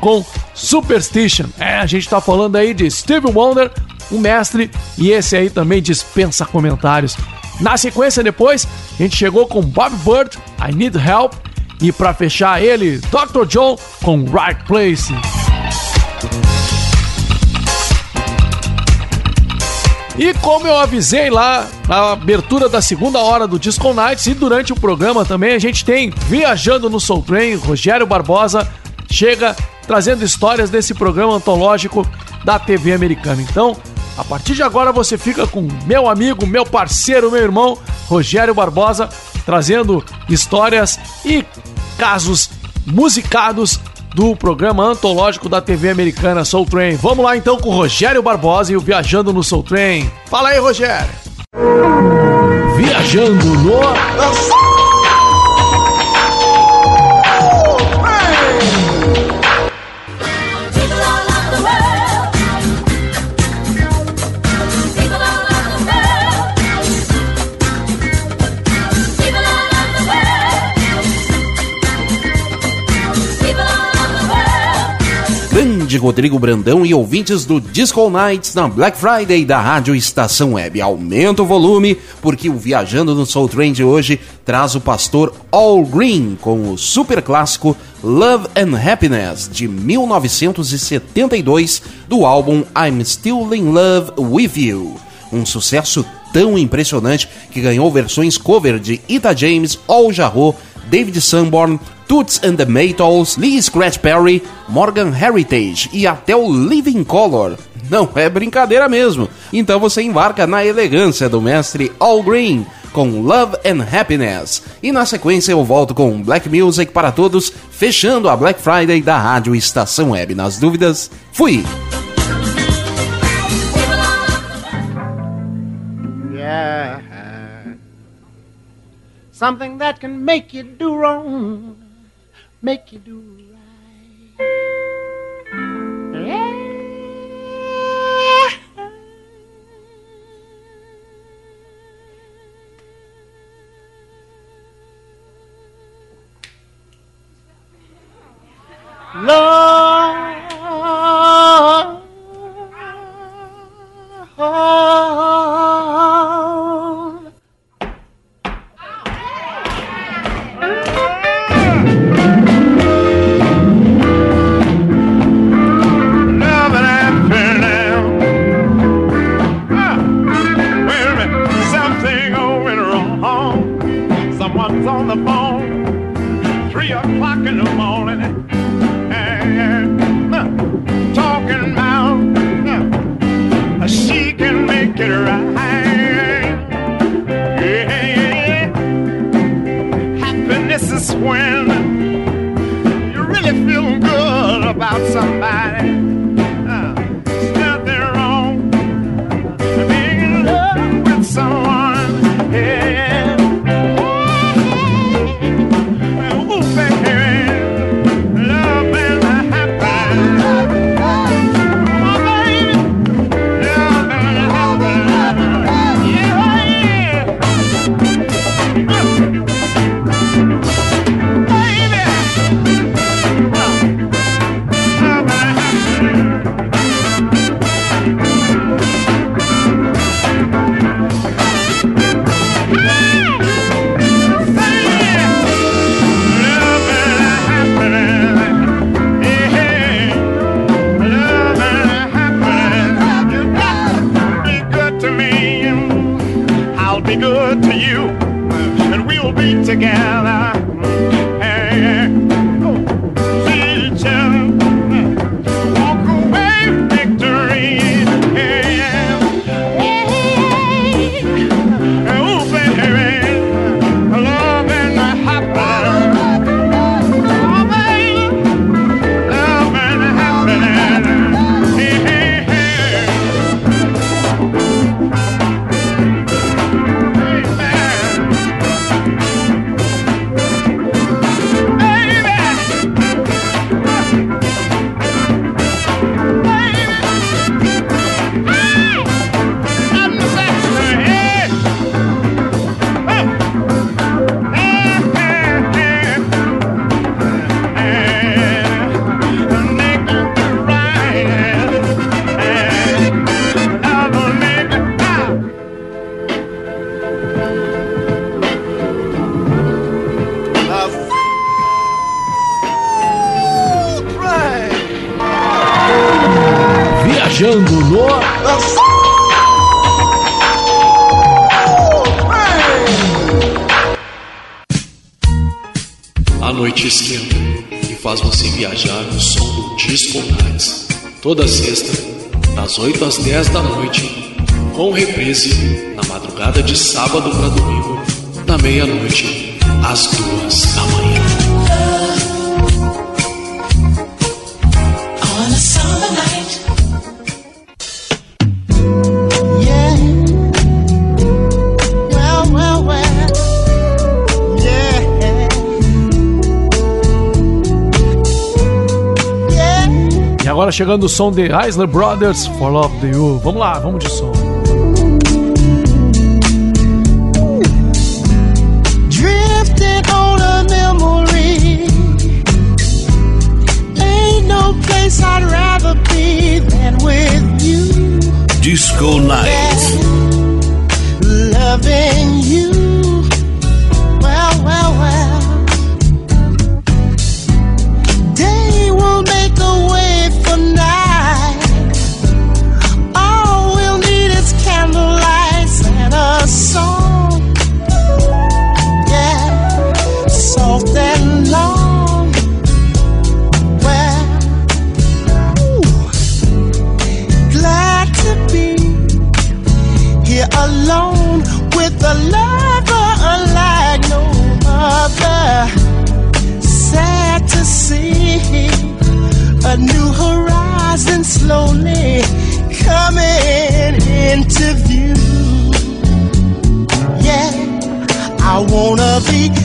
com Superstition. É, a gente tá falando aí de Steve Wonder, o mestre, e esse aí também dispensa comentários. Na sequência depois, a gente chegou com Bob Bird, I Need Help, e para fechar ele, Dr. John com Right Place. E como eu avisei lá na abertura da segunda hora do Disco Nights e durante o programa também, a gente tem Viajando no Soul Train, Rogério Barbosa chega trazendo histórias desse programa antológico da TV americana. Então, a partir de agora você fica com meu amigo, meu parceiro, meu irmão, Rogério Barbosa, trazendo histórias e casos musicados do programa antológico da TV americana Soul Train. Vamos lá então com o Rogério Barbosa e o Viajando no Soul Train. Fala aí, Rogério. Viajando no Grande Rodrigo Brandão e ouvintes do Disco Nights na Black Friday da Rádio Estação Web. Aumenta o volume, porque o Viajando no Soul Train de hoje traz o pastor All Green com o super clássico Love and Happiness de 1972 do álbum I'm Still in Love with You. Um sucesso tão impressionante que ganhou versões cover de Ita James, Al Jarreau, David Sanborn, Toots and the Maytals, Lee Scratch Perry, Morgan Heritage e até o Living Color. Não é brincadeira mesmo. Então você embarca na elegância do mestre All Green com Love and Happiness. E na sequência eu volto com Black Music para todos, fechando a Black Friday da Rádio Estação Web. Nas dúvidas, fui! Yeah. Something that can make you do wrong, make you do right. sábado para domingo, na meia-noite, às duas da manhã. E agora chegando o som de Isler Brothers, For Love You. Vamos lá, vamos de som. Disco Night. Loving you. slowly coming into view. Yeah, I wanna be.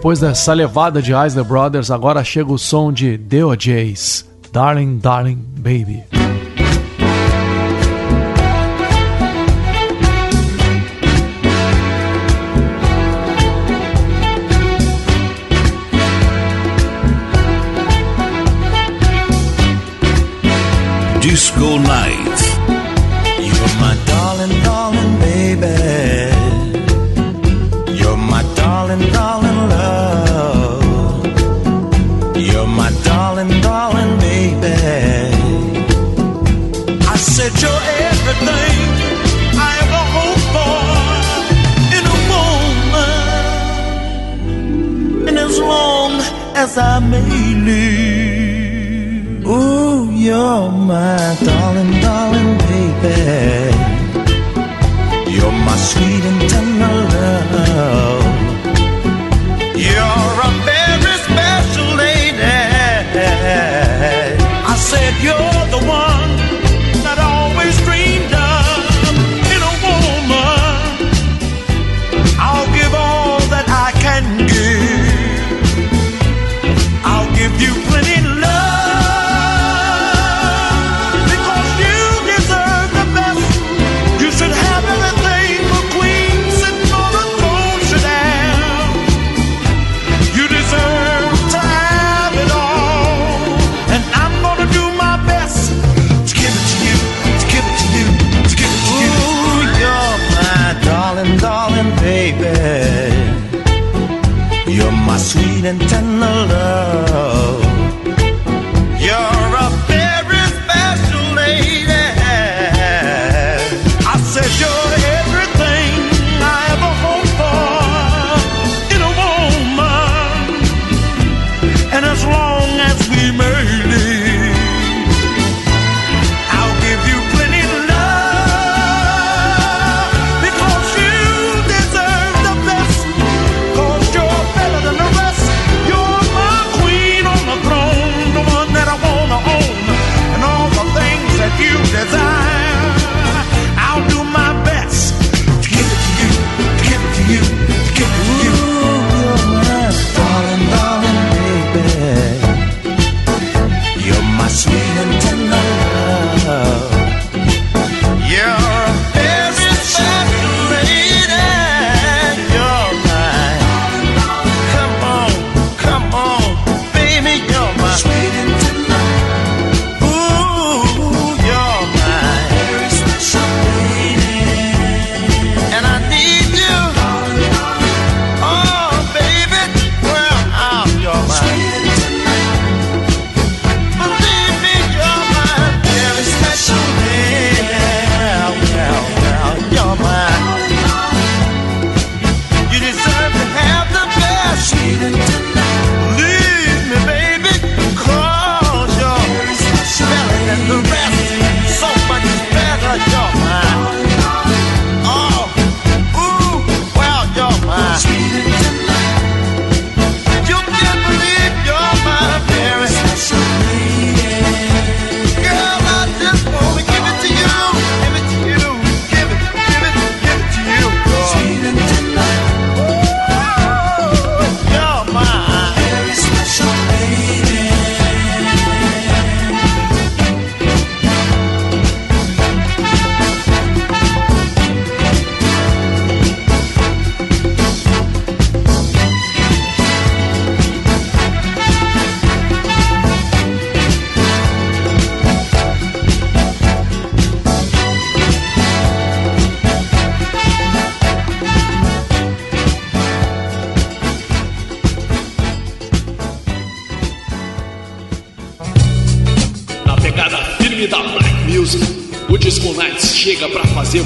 Depois dessa levada de Isla Brothers, agora chega o som de The OJs, Darling Darling Baby. Disco Night. sa Ooh, you're my darling, darling baby.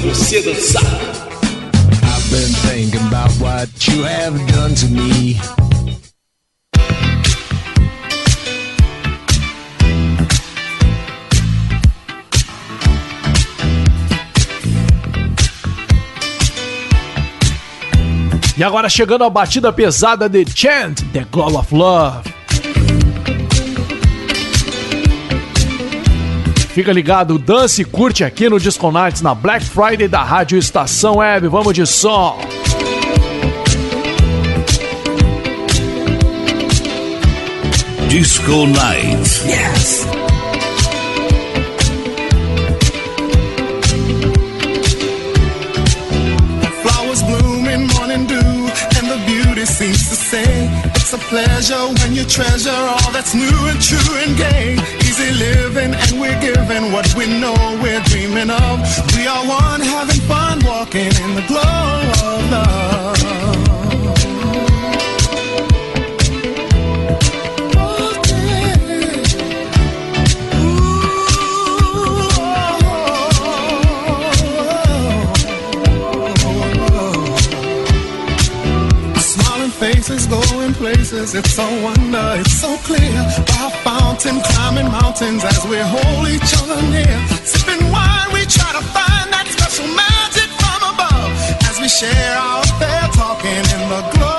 você dançar. I've been thinking about what you have done to me. E agora chegando a batida pesada de Chant, The Glow of Love. Fica ligado, dance e curte aqui no Disco Nights na Black Friday da Rádio Estação Web. Vamos de som! Disco Nights. Yes. Flowers bloom morning dew, and the beauty seems to say it's a pleasure when you treasure all that's new and true and gay. Easy living, and we're giving what we know we're dreaming of. We are one having fun, walking in the glow of love. Smiling faces going places, it's a wonder, it's so clear. By a fountain, climbing mountains as we hold each other near. Sipping wine, we try to find that special magic from above. As we share our affair, talking in the glow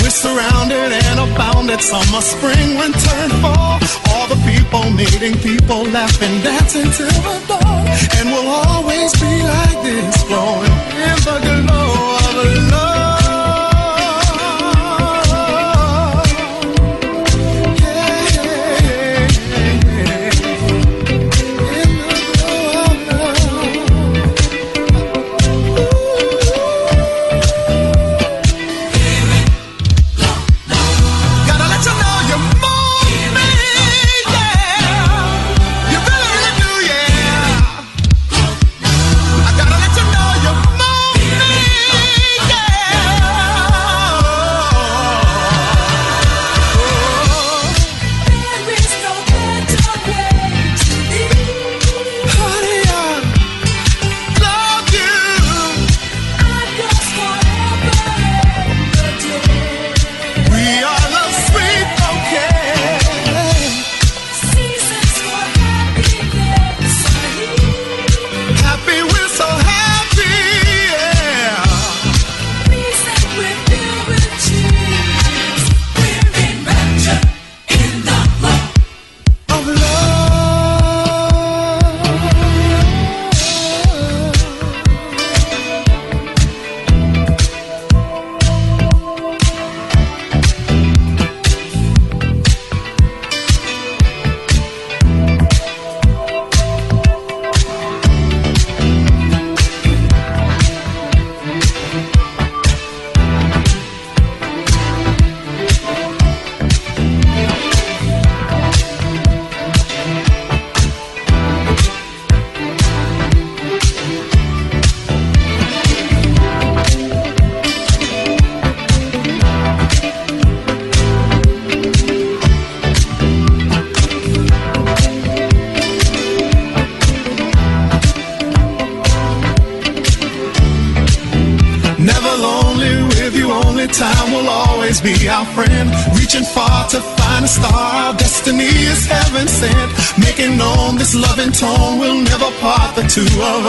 We're surrounded and abounded summer, spring, winter, and fall. All the people meeting people, laughing, dancing till the dawn. And we'll always be like this, flowing in the glow of love. Two of.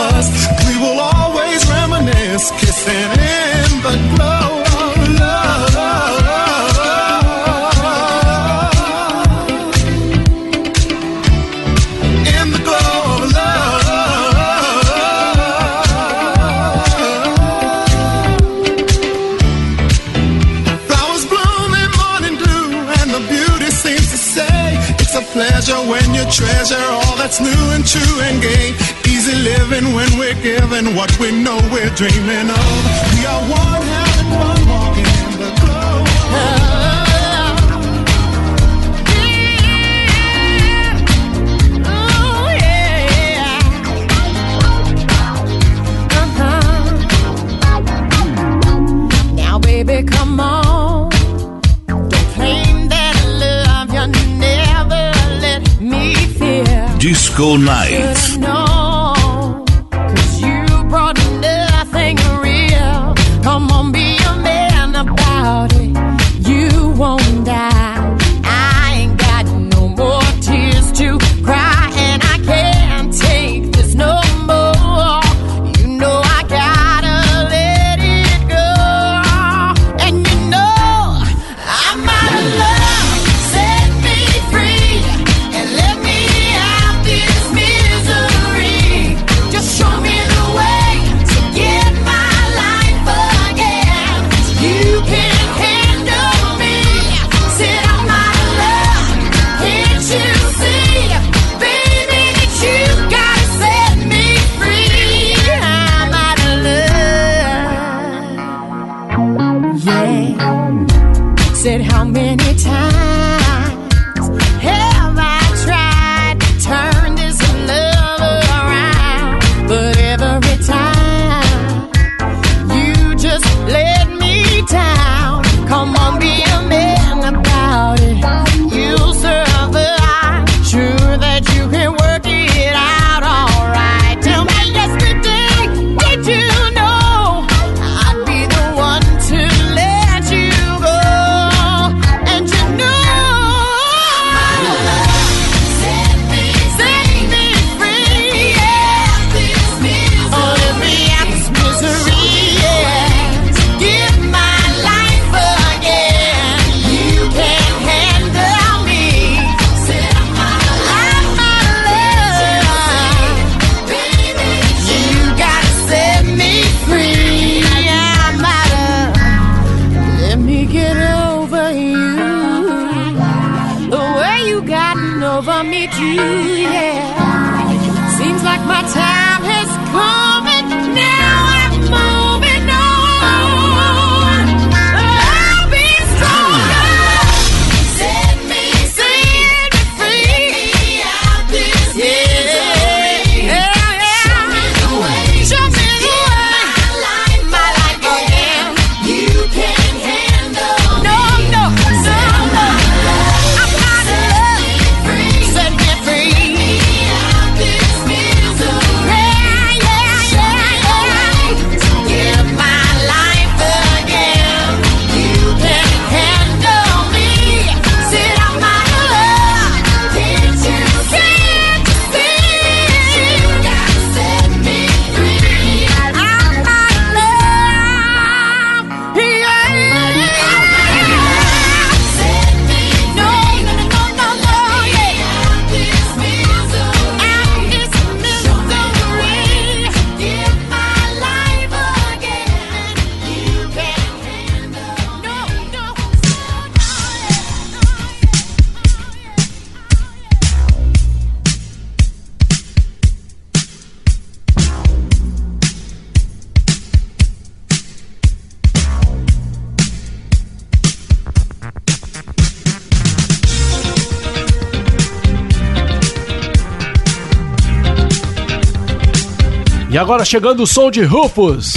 chegando o som de Rufus.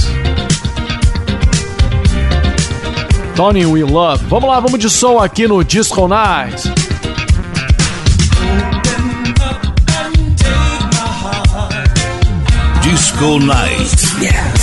Tony We Love. Vamos lá, vamos de som aqui no Disco Night. Nice. Disco Night. Yeah.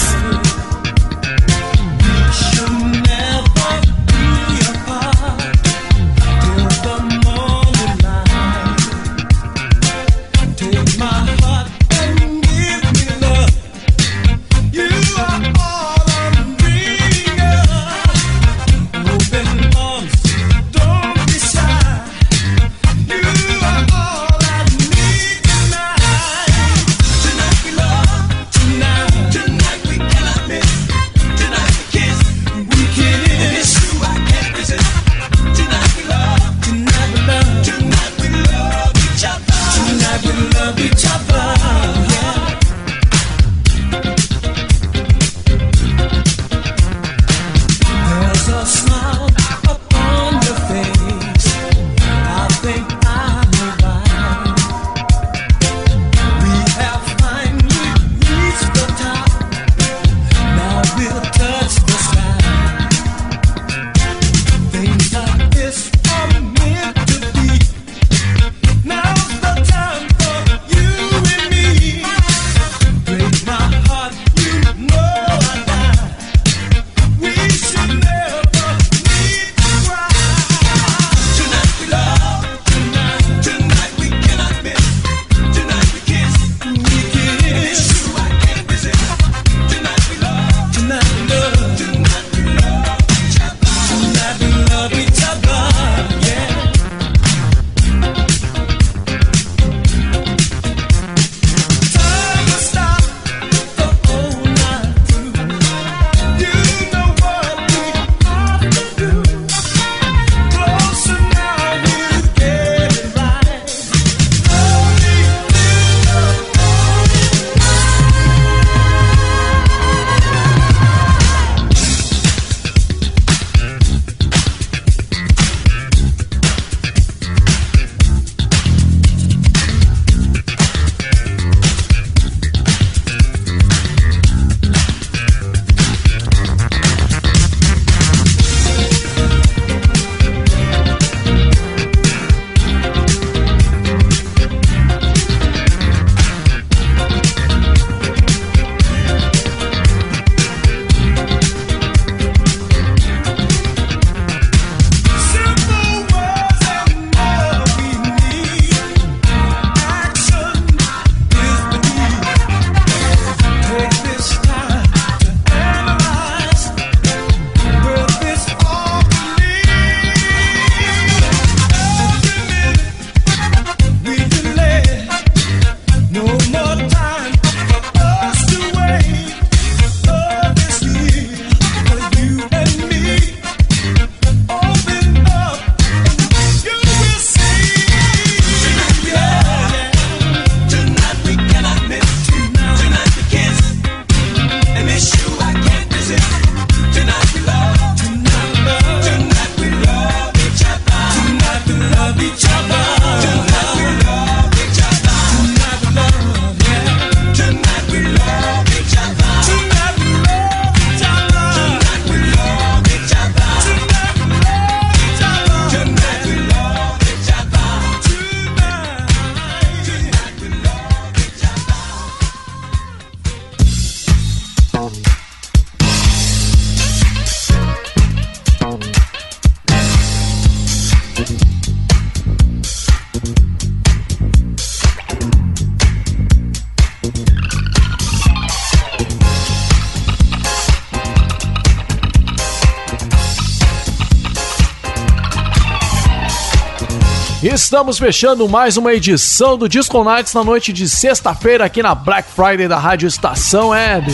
Estamos fechando mais uma edição do Disco Nights na noite de sexta-feira aqui na Black Friday da Rádio Estação Web.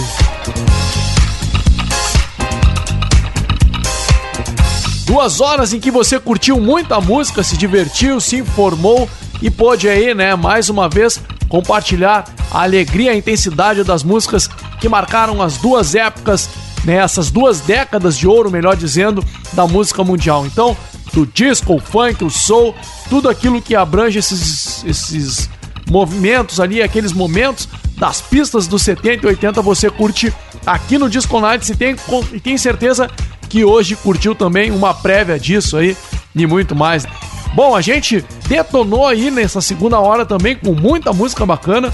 Duas horas em que você curtiu muita música, se divertiu, se informou e pôde aí, né, mais uma vez compartilhar a alegria e a intensidade das músicas que marcaram as duas épocas, né, essas duas décadas de ouro, melhor dizendo, da música mundial. Então, do disco, o funk, o soul, tudo aquilo que abrange esses, esses movimentos ali, aqueles momentos das pistas dos 70 e 80 você curte aqui no Disco Nights e tem, e tem certeza que hoje curtiu também uma prévia disso aí e muito mais. Bom, a gente detonou aí nessa segunda hora também com muita música bacana.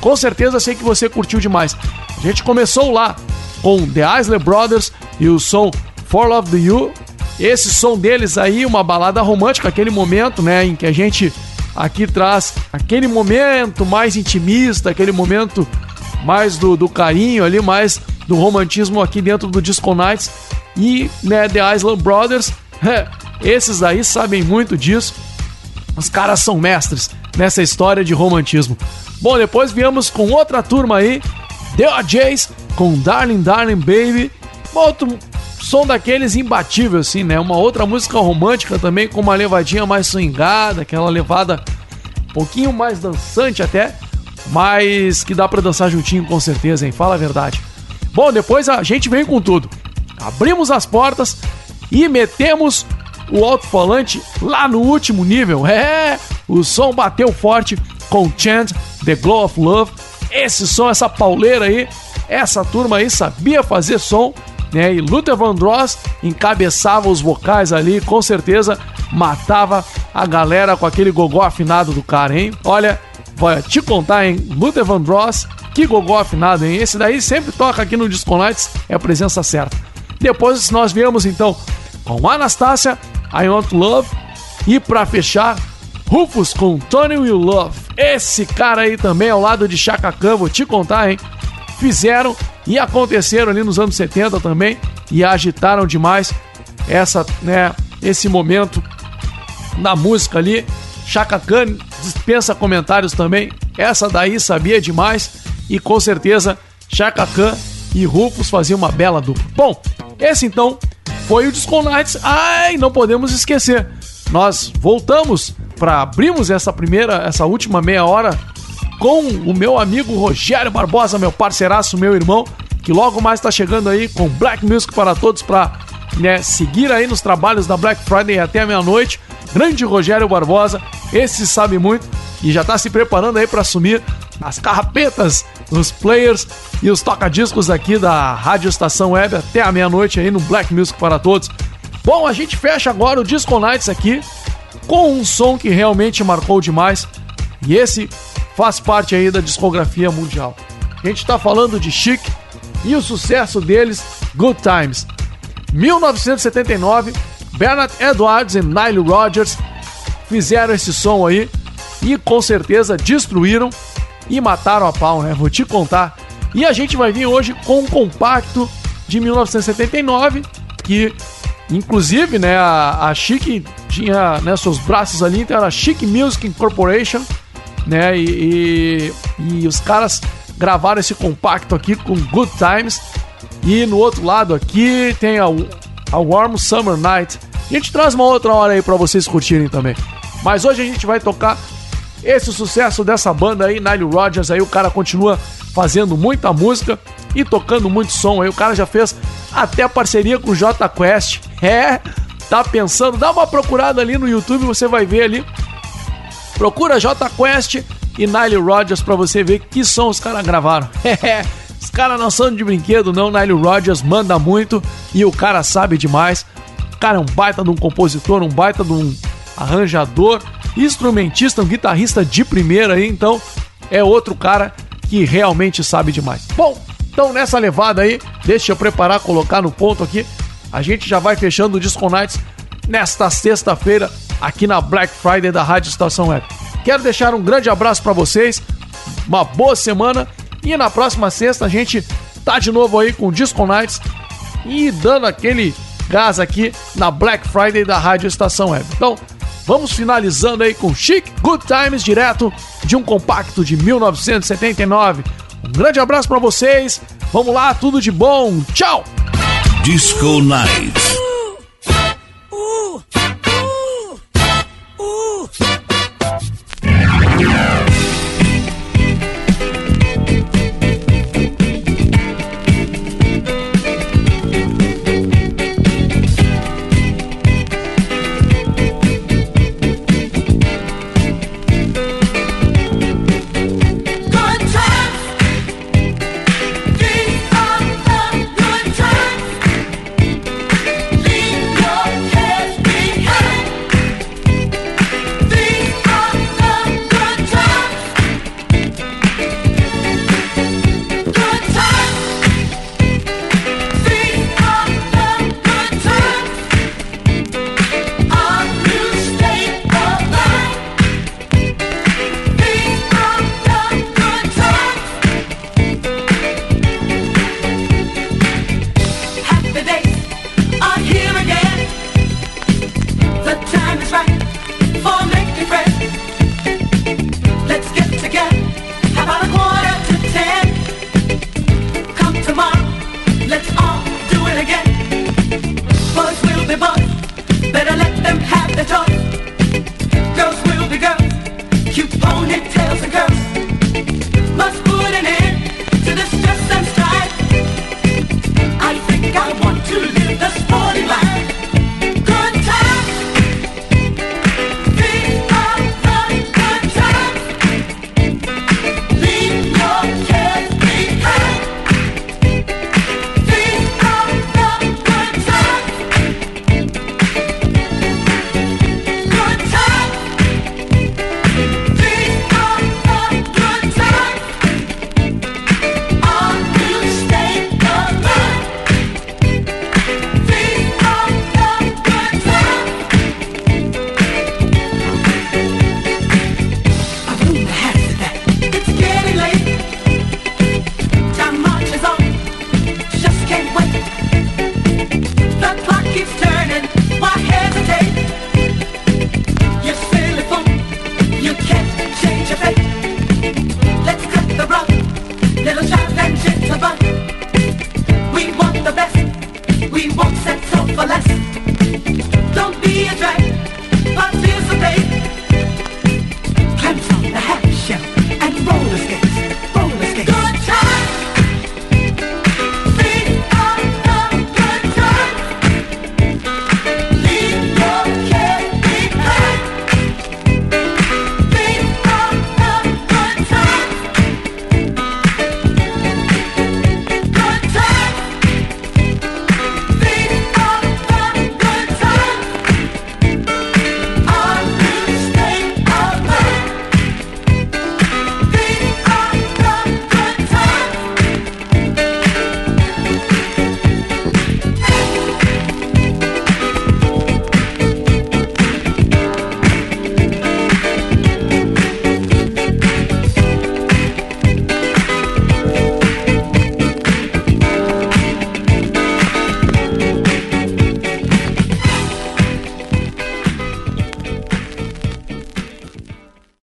Com certeza sei que você curtiu demais. A gente começou lá com The Isley Brothers e o som For Love the You. Esse som deles aí, uma balada romântica, aquele momento, né, em que a gente aqui traz aquele momento mais intimista, aquele momento mais do, do carinho ali, mais do romantismo aqui dentro do Disco Nights. E, né, The Island Brothers, esses aí sabem muito disso. Os caras são mestres nessa história de romantismo. Bom, depois viemos com outra turma aí, The OJs com Darling Darling Baby. Outro som daqueles imbatível, assim, né? Uma outra música romântica também, com uma levadinha mais swingada, aquela levada um pouquinho mais dançante até, mas que dá pra dançar juntinho com certeza, hein? Fala a verdade. Bom, depois a gente vem com tudo. Abrimos as portas e metemos o alto-falante lá no último nível. É, o som bateu forte com Chant, The Glow of Love. Esse som, essa pauleira aí, essa turma aí sabia fazer som, né? E Luther Vandross encabeçava os vocais ali, com certeza matava a galera com aquele gogó afinado do cara, hein? Olha, vou te contar, hein? Luther Vandross, que gogó afinado, hein? Esse daí sempre toca aqui no Disco Nights, é a presença certa. Depois nós viemos então com Anastasia, I Want Love e para fechar, Rufus com Tony Will Love. Esse cara aí também ao lado de Chaka Khan, vou te contar, hein? Fizeram e aconteceram ali nos anos 70 também e agitaram demais essa, né, esse momento da música ali. Chaka Khan dispensa comentários também. Essa daí sabia demais e com certeza Chaka Khan e Rufus faziam uma bela dupla. Bom, esse então foi o Disco Nights. Ai, não podemos esquecer. Nós voltamos para abrirmos essa primeira, essa última meia hora com o meu amigo Rogério Barbosa, meu parceiraço, meu irmão, que logo mais está chegando aí com Black Music para todos para né, seguir aí nos trabalhos da Black Friday até a meia-noite. Grande Rogério Barbosa, esse sabe muito e já está se preparando aí para assumir as carrapetas, os players e os toca-discos aqui da Rádio Estação Web até a meia-noite aí no Black Music para todos. Bom, a gente fecha agora o Disco Nights aqui com um som que realmente marcou demais e esse faz parte aí da discografia mundial. A gente está falando de Chic e o sucesso deles, Good Times. 1979, Bernard Edwards e Nile Rodgers fizeram esse som aí e com certeza destruíram e mataram a pau, né? Vou te contar. E a gente vai vir hoje com um compacto de 1979 que inclusive, né, a, a Chic tinha né, seus braços ali, então era Chic Music Incorporation, né, e, e, e os caras gravaram esse compacto aqui com Good Times. E no outro lado aqui tem a, a Warm Summer Night. A gente traz uma outra hora aí para vocês curtirem também. Mas hoje a gente vai tocar esse sucesso dessa banda aí, Nile Rodgers, aí o cara continua fazendo muita música e tocando muito som aí. O cara já fez até parceria com o J Quest. É, tá pensando? Dá uma procurada ali no YouTube, você vai ver ali. Procura J Quest e Nile Rodgers para você ver que som os caras gravaram. É, os caras não são de brinquedo, não. Nile Rodgers manda muito e o cara sabe demais. O cara é um baita de um compositor, um baita de um arranjador, instrumentista, um guitarrista de primeira aí, então é outro cara que realmente sabe demais. Bom, então nessa levada aí, deixa eu preparar, colocar no ponto aqui. A gente já vai fechando o Disco Nights nesta sexta-feira aqui na Black Friday da Rádio Estação Web. Quero deixar um grande abraço para vocês, uma boa semana e na próxima sexta a gente tá de novo aí com Disco Nights e dando aquele gás aqui na Black Friday da Rádio Estação Web. Então, Vamos finalizando aí com Chic Good Times, direto de um compacto de 1979. Um grande abraço pra vocês. Vamos lá, tudo de bom. Tchau! Disco Night.